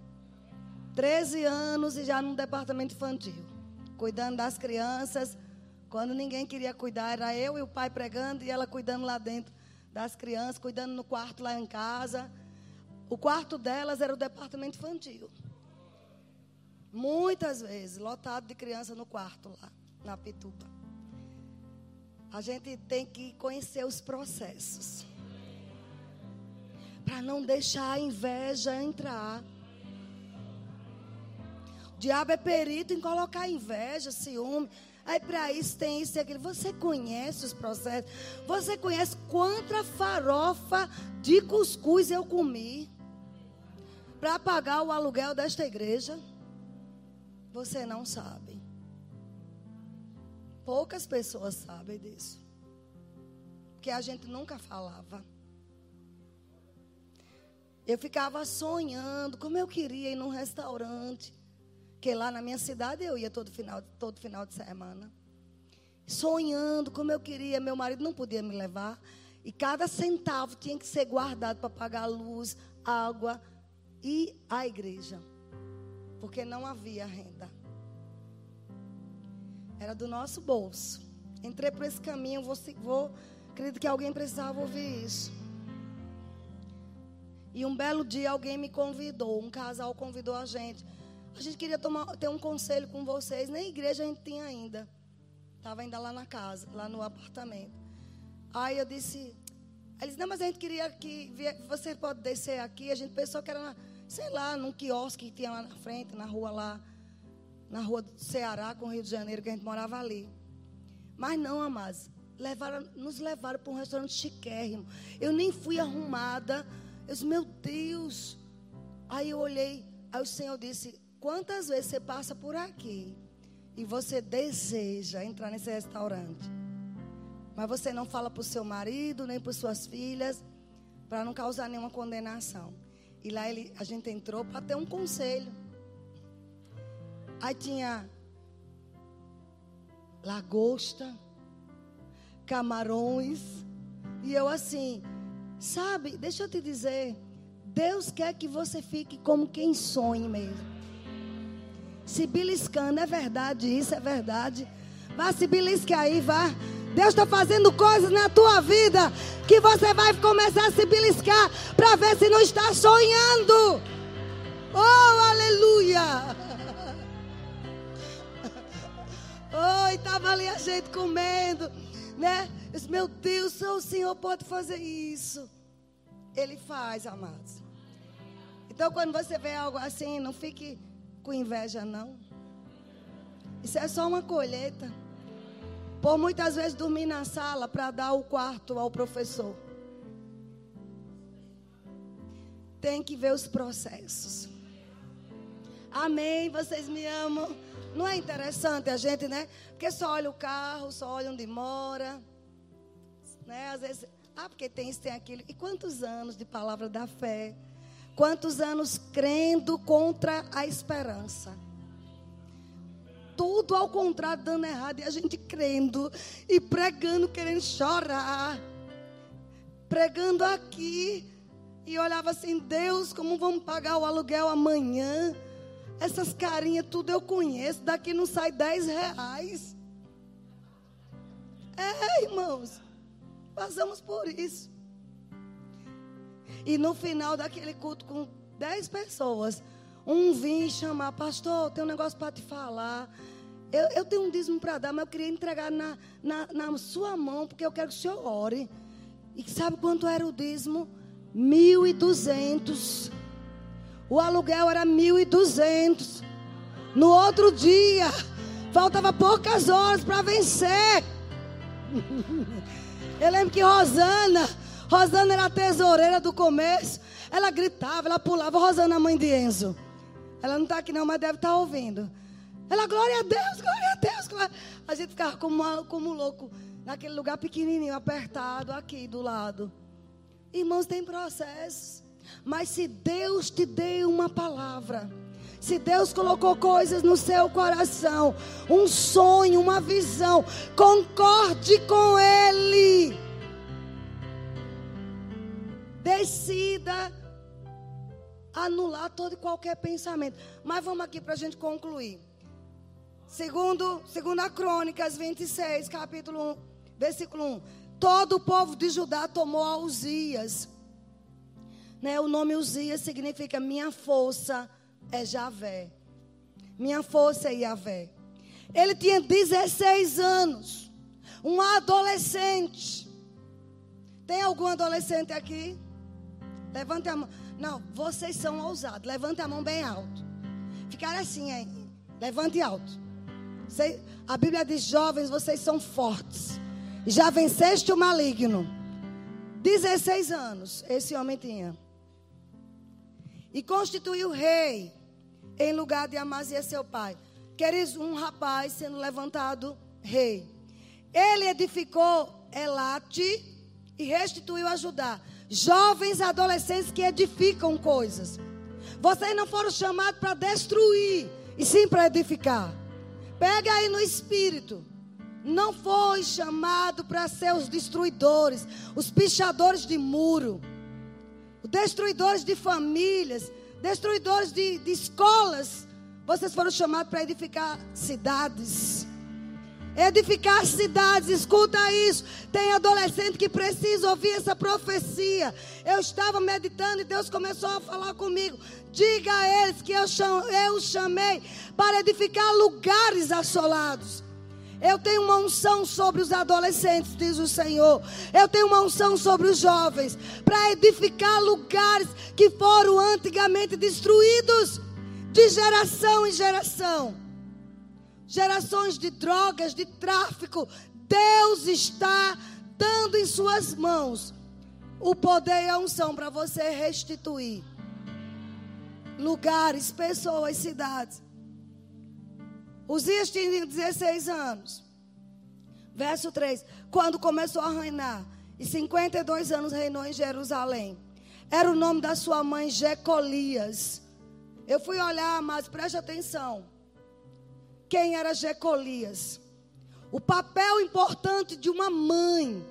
13 anos e já no departamento infantil cuidando das crianças. Quando ninguém queria cuidar, era eu e o pai pregando e ela cuidando lá dentro das crianças, cuidando no quarto lá em casa. O quarto delas era o departamento infantil. Muitas vezes, lotado de criança no quarto lá, na Pituba. A gente tem que conhecer os processos. Para não deixar a inveja entrar. Diabo é perito em colocar inveja, ciúme. Aí para isso tem isso e aquilo. Você conhece os processos? Você conhece quanta farofa de cuscuz eu comi para pagar o aluguel desta igreja? Você não sabe. Poucas pessoas sabem disso. Porque a gente nunca falava. Eu ficava sonhando como eu queria ir num restaurante. Que lá na minha cidade eu ia todo final, todo final de semana. Sonhando como eu queria. Meu marido não podia me levar. E cada centavo tinha que ser guardado para pagar a luz, água e a igreja. Porque não havia renda. Era do nosso bolso. Entrei por esse caminho, vou, vou acredito que alguém precisava ouvir isso. E um belo dia alguém me convidou, um casal convidou a gente. A gente queria tomar, ter um conselho com vocês. Nem igreja a gente tinha ainda. Estava ainda lá na casa, lá no apartamento. Aí eu disse, eles, não, mas a gente queria que você pode descer aqui. A gente pensou que era, na, sei lá, num quiosque que tinha lá na frente, na rua lá, na rua do Ceará com o Rio de Janeiro, que a gente morava ali. Mas não, amados, levaram, nos levaram para um restaurante chiquérrimo. Eu nem fui arrumada eu disse, meu Deus. Aí eu olhei, aí o Senhor disse: Quantas vezes você passa por aqui e você deseja entrar nesse restaurante, mas você não fala para o seu marido, nem para suas filhas, para não causar nenhuma condenação. E lá ele, a gente entrou para ter um conselho. Aí tinha lagosta, camarões, e eu assim, Sabe, deixa eu te dizer. Deus quer que você fique como quem sonhe mesmo. Se beliscando, é verdade, isso é verdade. Vá se beliscar aí, vá. Deus está fazendo coisas na tua vida que você vai começar a se beliscar para ver se não está sonhando. Oh, aleluia! [LAUGHS] Oh, estava ali a gente comendo né? Disse, meu Deus, só o Senhor pode fazer isso. Ele faz, amados. Então, quando você vê algo assim, não fique com inveja, não. Isso é só uma colheita. Por muitas vezes dormir na sala para dar o quarto ao professor. Tem que ver os processos. Amém. Vocês me amam. Não é interessante a gente, né? Porque só olha o carro, só olha onde mora. Né? Às vezes, ah, porque tem isso, tem aquilo. E quantos anos de palavra da fé? Quantos anos crendo contra a esperança? Tudo ao contrário, dando errado. E a gente crendo e pregando, querendo chorar. Pregando aqui. E olhava assim, Deus, como vamos pagar o aluguel amanhã? Essas carinhas, tudo eu conheço. Daqui não sai 10 reais. É, irmãos. Passamos por isso. E no final daquele culto com 10 pessoas, um vinha chamar, pastor, tem um negócio para te falar. Eu, eu, tenho um dízimo para dar, mas eu queria entregar na, na, na, sua mão, porque eu quero que o senhor ore. E sabe quanto era o dízimo? Mil e duzentos. O aluguel era 1.200. No outro dia, faltava poucas horas para vencer. [LAUGHS] Eu lembro que Rosana, Rosana era a tesoureira do comércio. Ela gritava, ela pulava. Rosana, mãe de Enzo. Ela não está aqui não, mas deve estar tá ouvindo. Ela, glória a Deus, glória a Deus. Glória. A gente ficava como, como louco naquele lugar pequenininho, apertado, aqui do lado. Irmãos, tem processos. Mas se Deus te deu uma palavra, se Deus colocou coisas no seu coração, um sonho, uma visão, concorde com Ele. Decida anular todo e qualquer pensamento. Mas vamos aqui para a gente concluir. Segundo, segundo a Crônicas 26, capítulo 1, versículo 1. Todo o povo de Judá tomou a Uzias né? O nome Uzias significa minha força é Javé. Minha força é Yahvé. Ele tinha 16 anos. Um adolescente. Tem algum adolescente aqui? Levante a mão. Não, vocês são ousados. Levante a mão bem alto. Ficar assim, hein? Levante alto. A Bíblia diz: jovens, vocês são fortes. Já venceste o maligno. 16 anos esse homem tinha. E constituiu rei em lugar de Amazias, seu pai. Queres um rapaz sendo levantado rei. Ele edificou Elate e restituiu a Judá. Jovens adolescentes que edificam coisas. Vocês não foram chamados para destruir, e sim para edificar. Pega aí no espírito. Não foi chamado para ser os destruidores, os pichadores de muro, os destruidores de famílias, destruidores de, de escolas. Vocês foram chamados para edificar cidades. Edificar cidades, escuta isso. Tem adolescente que precisa ouvir essa profecia. Eu estava meditando e Deus começou a falar comigo. Diga a eles que eu, cham, eu chamei para edificar lugares assolados. Eu tenho uma unção sobre os adolescentes, diz o Senhor. Eu tenho uma unção sobre os jovens para edificar lugares que foram antigamente destruídos de geração em geração gerações de drogas, de tráfico. Deus está dando em suas mãos o poder e a unção para você restituir lugares, pessoas, cidades. Uzias tinha 16 anos. Verso 3: Quando começou a reinar, e 52 anos reinou em Jerusalém. Era o nome da sua mãe Jecolias. Eu fui olhar, mas preste atenção quem era Jecolias. O papel importante de uma mãe.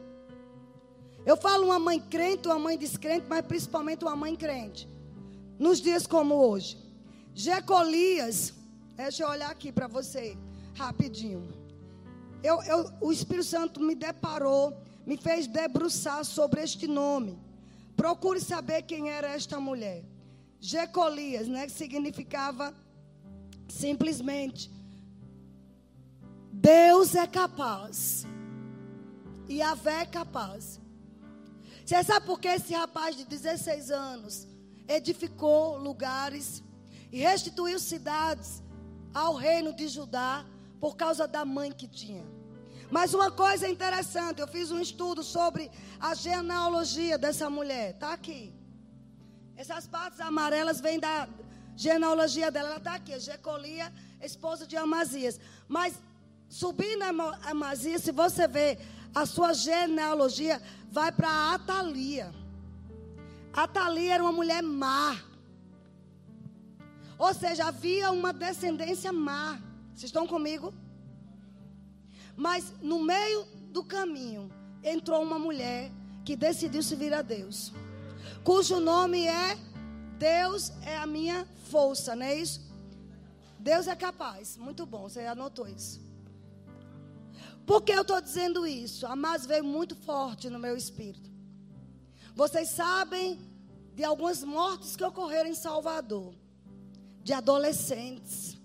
Eu falo uma mãe crente, uma mãe descrente, mas principalmente uma mãe crente. Nos dias como hoje. Jecolias, deixa eu olhar aqui para você, rapidinho. Eu, eu, o Espírito Santo me deparou, me fez debruçar sobre este nome. Procure saber quem era esta mulher. Jecolias, né, que significava simplesmente Deus é capaz. E a fé é capaz. Você sabe por que esse rapaz de 16 anos edificou lugares e restituiu cidades ao reino de Judá por causa da mãe que tinha? Mas uma coisa interessante, eu fiz um estudo sobre a genealogia dessa mulher. Está aqui. Essas partes amarelas vêm da genealogia dela. Ela está aqui. Jecolia, esposa de Amazias. Mas Subindo a Amazias, se você ver a sua genealogia, vai para Atalia. Atalia era uma mulher má. Ou seja, havia uma descendência má. Vocês estão comigo? Mas no meio do caminho entrou uma mulher que decidiu se vir a Deus, cujo nome é Deus é a minha força, não é isso? Deus é capaz. Muito bom, você anotou isso. Por que eu estou dizendo isso? A mais veio muito forte no meu espírito. Vocês sabem de algumas mortes que ocorreram em Salvador, de adolescentes.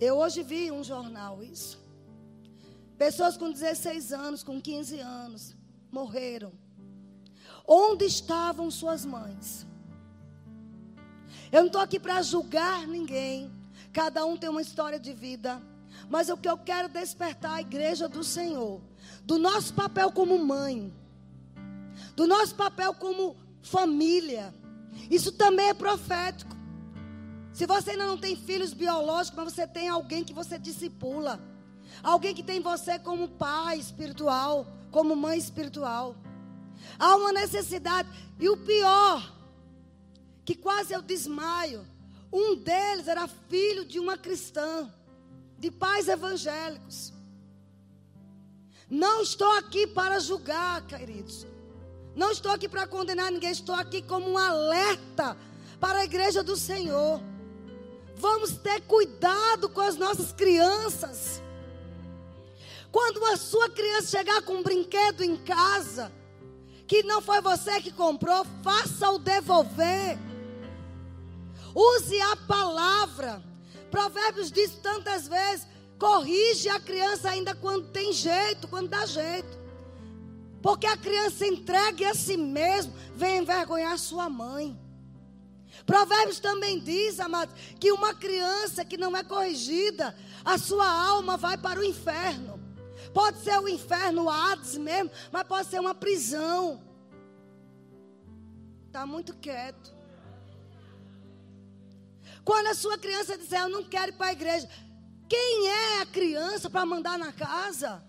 Eu hoje vi um jornal isso. Pessoas com 16 anos, com 15 anos, morreram. Onde estavam suas mães? Eu não estou aqui para julgar ninguém. Cada um tem uma história de vida. Mas o que eu quero despertar a igreja do Senhor, do nosso papel como mãe, do nosso papel como família. Isso também é profético. Se você ainda não tem filhos biológicos, mas você tem alguém que você discipula, alguém que tem você como pai espiritual, como mãe espiritual. Há uma necessidade, e o pior, que quase eu desmaio. Um deles era filho de uma cristã de pais evangélicos. Não estou aqui para julgar, queridos. Não estou aqui para condenar ninguém, estou aqui como um alerta para a igreja do Senhor. Vamos ter cuidado com as nossas crianças. Quando a sua criança chegar com um brinquedo em casa, que não foi você que comprou, faça-o devolver. Use a palavra. Provérbios diz tantas vezes: corrige a criança ainda quando tem jeito, quando dá jeito. Porque a criança entregue a si mesmo, vem envergonhar sua mãe. Provérbios também diz, amados, que uma criança que não é corrigida, a sua alma vai para o inferno. Pode ser o inferno, o Hades mesmo, mas pode ser uma prisão. Está muito quieto. Quando a sua criança disser, eu não quero ir para a igreja, quem é a criança para mandar na casa?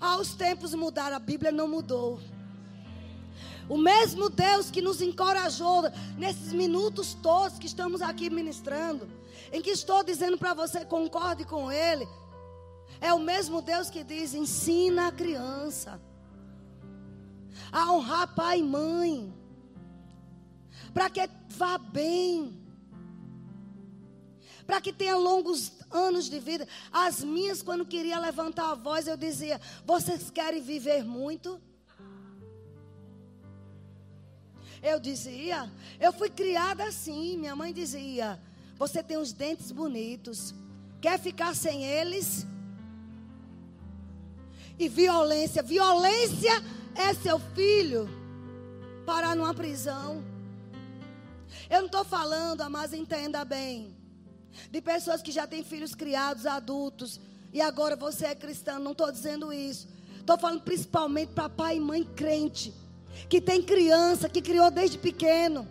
Aos tempos mudaram, a Bíblia não mudou. O mesmo Deus que nos encorajou nesses minutos todos que estamos aqui ministrando, em que estou dizendo para você, concorde com Ele, é o mesmo Deus que diz: ensina a criança a honrar pai e mãe, para que vá bem, para que tenha longos anos de vida. As minhas, quando queria levantar a voz, eu dizia: vocês querem viver muito? Eu dizia, eu fui criada assim. Minha mãe dizia: Você tem os dentes bonitos, quer ficar sem eles? E violência, violência é seu filho parar numa prisão. Eu não estou falando, mas entenda bem, de pessoas que já têm filhos criados, adultos, e agora você é cristão. Não estou dizendo isso. Estou falando principalmente para pai e mãe crente que tem criança que criou desde pequeno.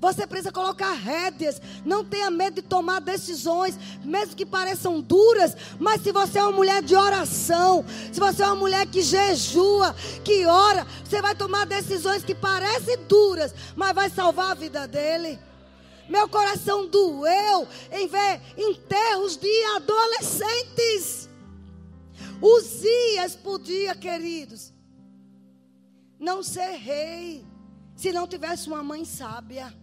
Você precisa colocar rédeas. Não tenha medo de tomar decisões, mesmo que pareçam duras. Mas se você é uma mulher de oração, se você é uma mulher que jejua, que ora, você vai tomar decisões que parecem duras, mas vai salvar a vida dele. Meu coração doeu em ver enterros de adolescentes. Uzias podia, queridos não ser rei se não tivesse uma mãe sábia.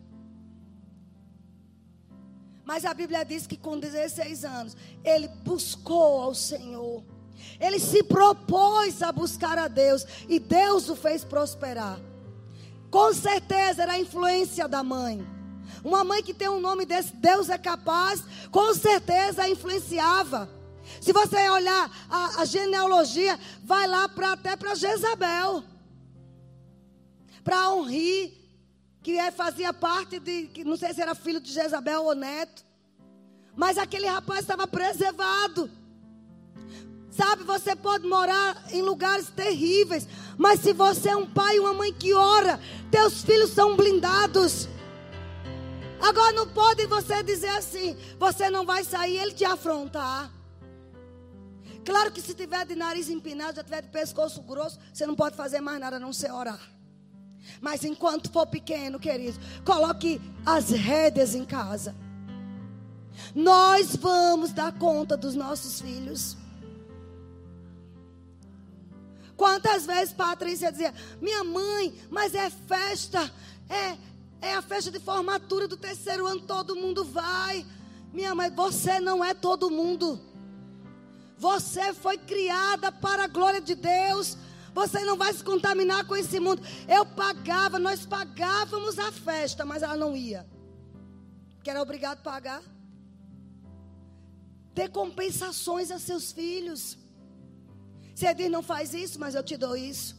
Mas a Bíblia diz que com 16 anos ele buscou ao Senhor. Ele se propôs a buscar a Deus e Deus o fez prosperar. Com certeza era a influência da mãe. Uma mãe que tem um nome desse, Deus é capaz, com certeza influenciava. Se você olhar a, a genealogia, vai lá pra, até para Jezabel para Henri, que é, fazia parte de, não sei se era filho de Jezabel ou neto, mas aquele rapaz estava preservado. Sabe, você pode morar em lugares terríveis, mas se você é um pai e uma mãe que ora, teus filhos são blindados. Agora não pode você dizer assim, você não vai sair, ele te afrontar. Claro que se tiver de nariz empinado, já tiver de pescoço grosso, você não pode fazer mais nada a não ser orar. Mas enquanto for pequeno, querido, coloque as rédeas em casa. Nós vamos dar conta dos nossos filhos. Quantas vezes Patrícia dizia: Minha mãe, mas é festa, é, é a festa de formatura do terceiro ano, todo mundo vai. Minha mãe, você não é todo mundo. Você foi criada para a glória de Deus. Você não vai se contaminar com esse mundo. Eu pagava, nós pagávamos a festa, mas ela não ia. Que era obrigado a pagar. Ter compensações a seus filhos. Você diz, não faz isso, mas eu te dou isso.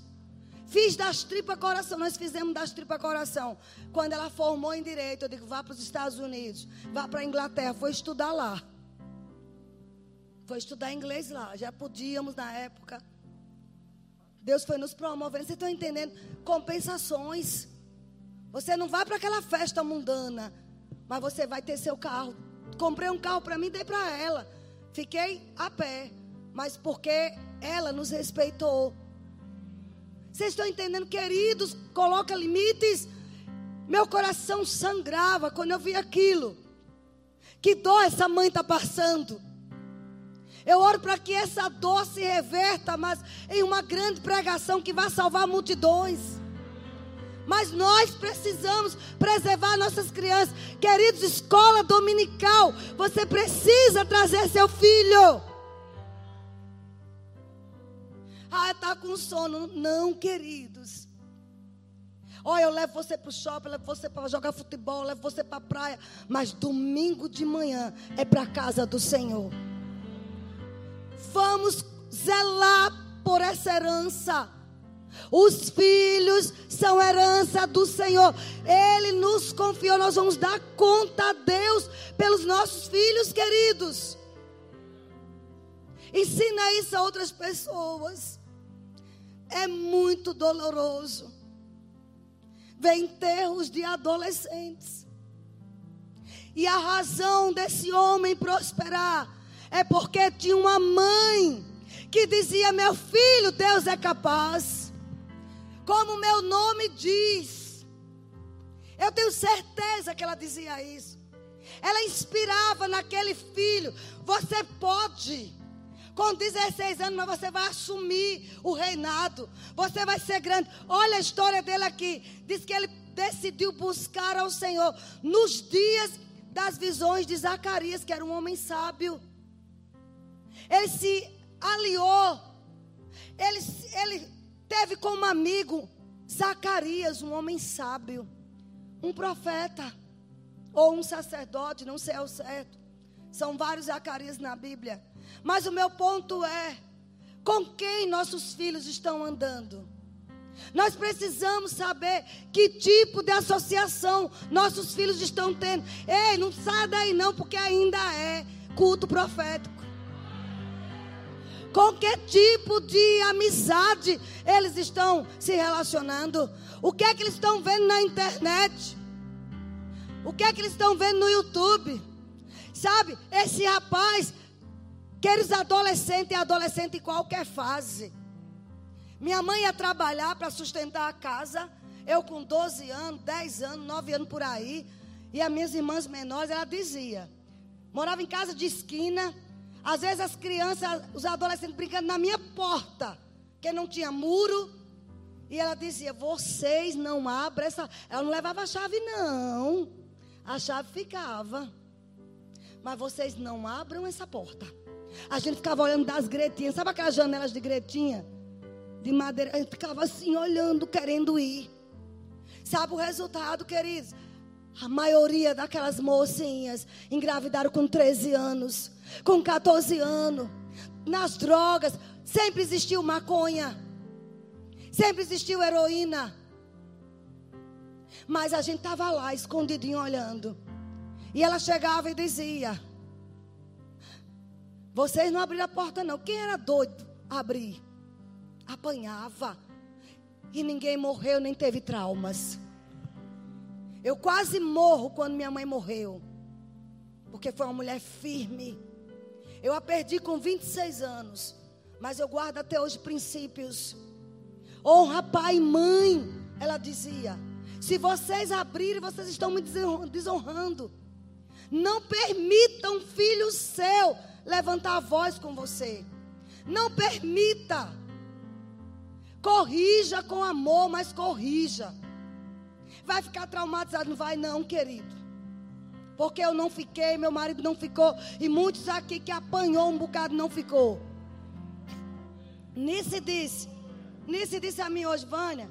Fiz das tripas coração, nós fizemos das tripas coração. Quando ela formou em direito, eu digo, vá para os Estados Unidos, vá para a Inglaterra, foi estudar lá. Foi estudar inglês lá, já podíamos na época. Deus foi nos promovendo. Vocês estão entendendo? Compensações. Você não vai para aquela festa mundana, mas você vai ter seu carro. Comprei um carro para mim, dei para ela. Fiquei a pé, mas porque ela nos respeitou. Vocês estão entendendo, queridos? Coloca limites. Meu coração sangrava quando eu vi aquilo. Que dor essa mãe está passando. Eu oro para que essa dor se reverta, mas em uma grande pregação que vai salvar multidões. Mas nós precisamos preservar nossas crianças. Queridos, escola dominical, você precisa trazer seu filho. Ah, está com sono. Não, queridos. Olha, eu levo você para o shopping, levo você para jogar futebol, levo você para a praia. Mas domingo de manhã é para a casa do Senhor. Vamos zelar por essa herança. Os filhos são herança do Senhor. Ele nos confiou, nós vamos dar conta a Deus pelos nossos filhos queridos. Ensina isso a outras pessoas. É muito doloroso. Vem enterros de adolescentes. E a razão desse homem prosperar é porque tinha uma mãe que dizia: Meu filho, Deus é capaz. Como meu nome diz. Eu tenho certeza que ela dizia isso. Ela inspirava naquele filho: Você pode. Com 16 anos, mas você vai assumir o reinado. Você vai ser grande. Olha a história dele aqui. Diz que ele decidiu buscar ao Senhor nos dias das visões de Zacarias, que era um homem sábio. Ele se aliou. Ele, ele teve como amigo Zacarias, um homem sábio, um profeta, ou um sacerdote, não sei ao certo. São vários Zacarias na Bíblia. Mas o meu ponto é: com quem nossos filhos estão andando? Nós precisamos saber que tipo de associação nossos filhos estão tendo. Ei, não saia daí não, porque ainda é culto profético. Que tipo de amizade eles estão se relacionando? O que é que eles estão vendo na internet? O que é que eles estão vendo no YouTube? Sabe, esse rapaz, queridos adolescentes e adolescente em qualquer fase. Minha mãe ia trabalhar para sustentar a casa. Eu com 12 anos, 10 anos, 9 anos por aí. E as minhas irmãs menores, ela dizia. Morava em casa de esquina. Às vezes as crianças, os adolescentes brincando na minha porta, que não tinha muro. E ela dizia: Vocês não abrem essa. Ela não levava a chave, não. A chave ficava. Mas vocês não abram essa porta. A gente ficava olhando das gretinhas. Sabe aquelas janelas de gretinha? De madeira. A gente ficava assim olhando, querendo ir. Sabe o resultado, queridos? A maioria daquelas mocinhas engravidaram com 13 anos com 14 anos, nas drogas, sempre existiu maconha, sempre existiu heroína. Mas a gente estava lá, escondidinho, olhando. E ela chegava e dizia: Vocês não abriram a porta, não. Quem era doido abrir? Apanhava. E ninguém morreu, nem teve traumas. Eu quase morro quando minha mãe morreu. Porque foi uma mulher firme. Eu a perdi com 26 anos. Mas eu guardo até hoje princípios. Honra pai e mãe. Ela dizia: Se vocês abrirem, vocês estão me desonrando. Não permitam filho seu levantar a voz com você. Não permita. Corrija com amor, mas corrija. Vai ficar traumatizado? Não vai, não, querido. Porque eu não fiquei, meu marido não ficou. E muitos aqui que apanhou um bocado não ficou. Nisso disse. Nisso disse a mim hoje, Vânia.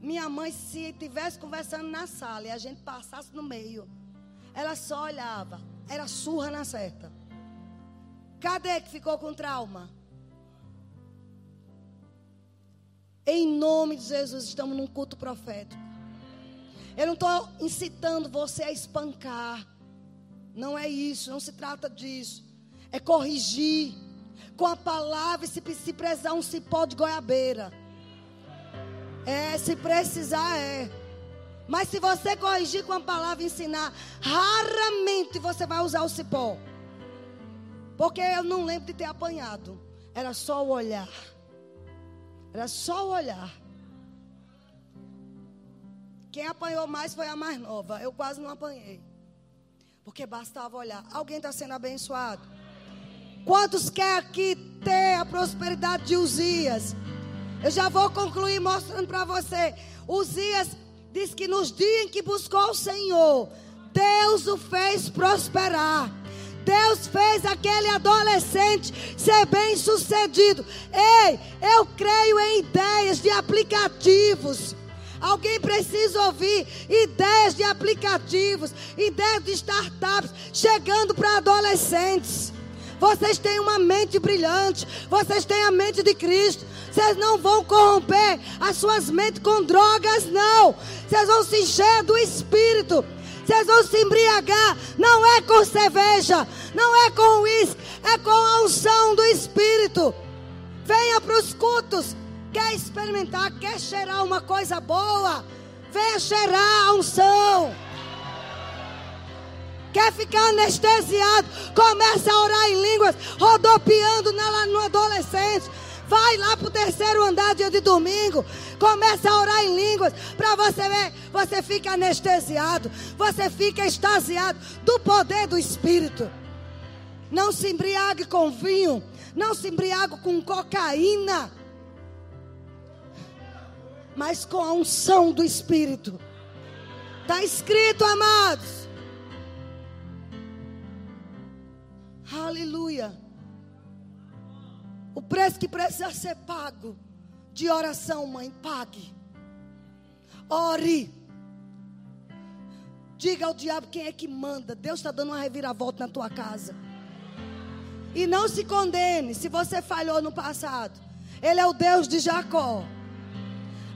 Minha mãe, se estivesse conversando na sala e a gente passasse no meio, ela só olhava. Era surra na certa. Cadê que ficou com trauma? Em nome de Jesus, estamos num culto profético. Eu não estou incitando você a espancar. Não é isso, não se trata disso. É corrigir. Com a palavra, se, se precisar um cipó de goiabeira. É, se precisar, é. Mas se você corrigir com a palavra ensinar, raramente você vai usar o cipó. Porque eu não lembro de ter apanhado. Era só o olhar. Era só o olhar. Quem apanhou mais foi a mais nova. Eu quase não apanhei. Porque bastava olhar. Alguém está sendo abençoado? Quantos quer aqui ter a prosperidade de Uzias? Eu já vou concluir mostrando para você. Uzias diz que nos dias em que buscou o Senhor, Deus o fez prosperar. Deus fez aquele adolescente ser bem sucedido. Ei, eu creio em ideias de aplicativos Alguém precisa ouvir ideias de aplicativos, ideias de startups chegando para adolescentes. Vocês têm uma mente brilhante. Vocês têm a mente de Cristo. Vocês não vão corromper as suas mentes com drogas, não. Vocês vão se encher do Espírito. Vocês vão se embriagar. Não é com cerveja. Não é com uísque. É com a unção do Espírito. Venha para os cultos. Quer experimentar? Quer cheirar uma coisa boa? Venha cheirar a unção. Quer ficar anestesiado? Começa a orar em línguas, rodopiando na, no adolescente. Vai lá para o terceiro andar dia de domingo. Começa a orar em línguas. Para você ver, você fica anestesiado. Você fica extasiado do poder do Espírito. Não se embriague com vinho. Não se embriague com cocaína. Mas com a unção do Espírito. Está escrito, amados. Aleluia. O preço que precisa ser pago de oração, mãe, pague. Ore. Diga ao diabo quem é que manda. Deus está dando uma reviravolta na tua casa. E não se condene se você falhou no passado. Ele é o Deus de Jacó.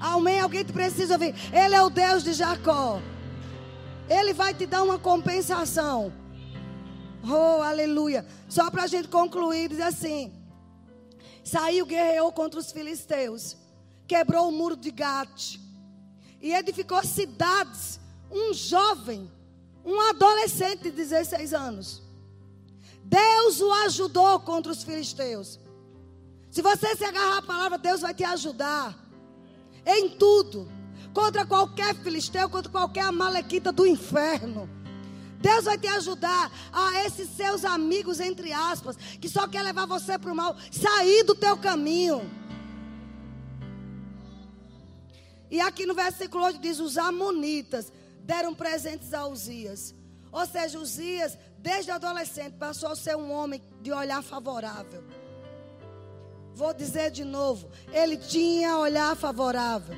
Amém? Alguém precisa ouvir. Ele é o Deus de Jacó. Ele vai te dar uma compensação. Oh, aleluia. Só para a gente concluir, diz assim: Saiu, guerreou contra os filisteus, quebrou o muro de Gate e edificou cidades. Um jovem, um adolescente de 16 anos. Deus o ajudou contra os filisteus. Se você se agarrar à palavra, Deus vai te ajudar em tudo. Contra qualquer filisteu, contra qualquer amalequita do inferno. Deus vai te ajudar a esses seus amigos, entre aspas, que só quer levar você para o mal, sair do teu caminho. E aqui no versículo 8 diz: os amonitas deram presentes a Uzias. Ou seja, Uzias, desde adolescente, passou a ser um homem de olhar favorável. Vou dizer de novo: ele tinha olhar favorável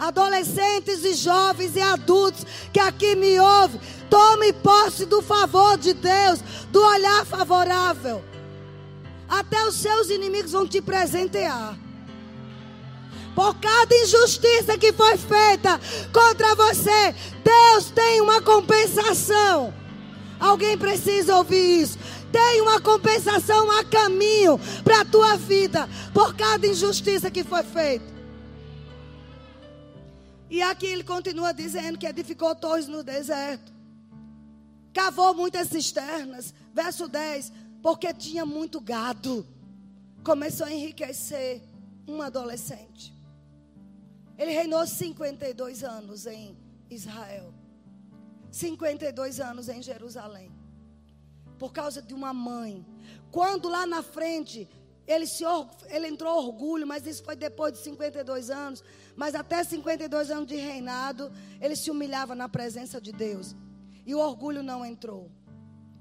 adolescentes e jovens e adultos que aqui me ouvem, tome posse do favor de Deus, do olhar favorável. Até os seus inimigos vão te presentear. Por cada injustiça que foi feita contra você, Deus tem uma compensação. Alguém precisa ouvir isso. Tem uma compensação a caminho para a tua vida por cada injustiça que foi feita. E aqui ele continua dizendo que edificou torres no deserto. Cavou muitas cisternas. Verso 10. Porque tinha muito gado. Começou a enriquecer um adolescente. Ele reinou 52 anos em Israel. 52 anos em Jerusalém. Por causa de uma mãe. Quando lá na frente ele, se, ele entrou orgulho, mas isso foi depois de 52 anos. Mas até 52 anos de reinado, ele se humilhava na presença de Deus. E o orgulho não entrou.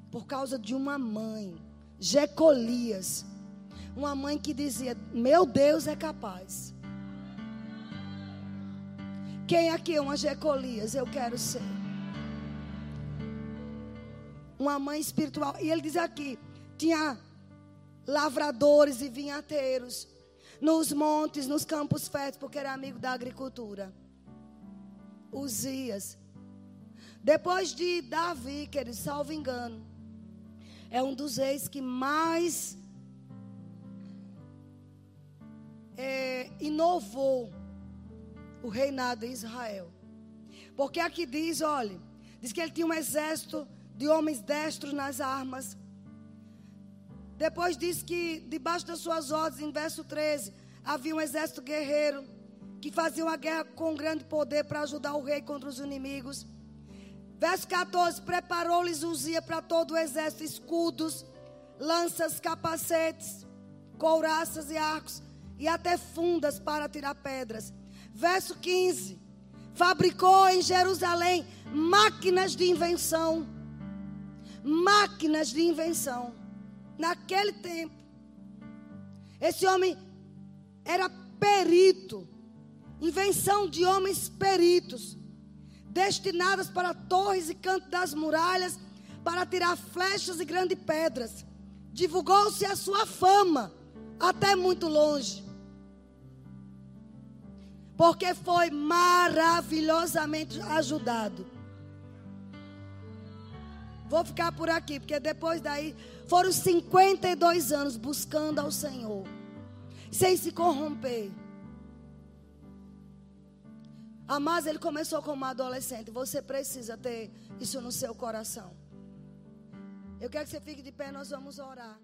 Por causa de uma mãe, Jecolias. Uma mãe que dizia: Meu Deus é capaz. Quem aqui é uma Jecolias? Eu quero ser. Uma mãe espiritual. E ele diz aqui: tinha lavradores e vinhateiros nos montes, nos campos férteis, porque era amigo da agricultura. Uzias. Depois de Davi, que ele, salvo engano, é um dos reis que mais é, inovou o reinado de Israel. Porque aqui diz, olha, diz que ele tinha um exército de homens destros nas armas, depois diz que debaixo das suas ordens, em verso 13, havia um exército guerreiro que fazia uma guerra com grande poder para ajudar o rei contra os inimigos. Verso 14: Preparou-lhes Uzia para todo o exército escudos, lanças, capacetes, couraças e arcos, e até fundas para tirar pedras. Verso 15: Fabricou em Jerusalém máquinas de invenção. Máquinas de invenção naquele tempo. Esse homem era perito, invenção de homens peritos, destinadas para torres e cantos das muralhas, para tirar flechas e grandes pedras. Divulgou-se a sua fama até muito longe. Porque foi maravilhosamente ajudado. Vou ficar por aqui, porque depois daí foram 52 anos buscando ao Senhor, sem se corromper. Mas ele começou como adolescente. Você precisa ter isso no seu coração. Eu quero que você fique de pé, nós vamos orar.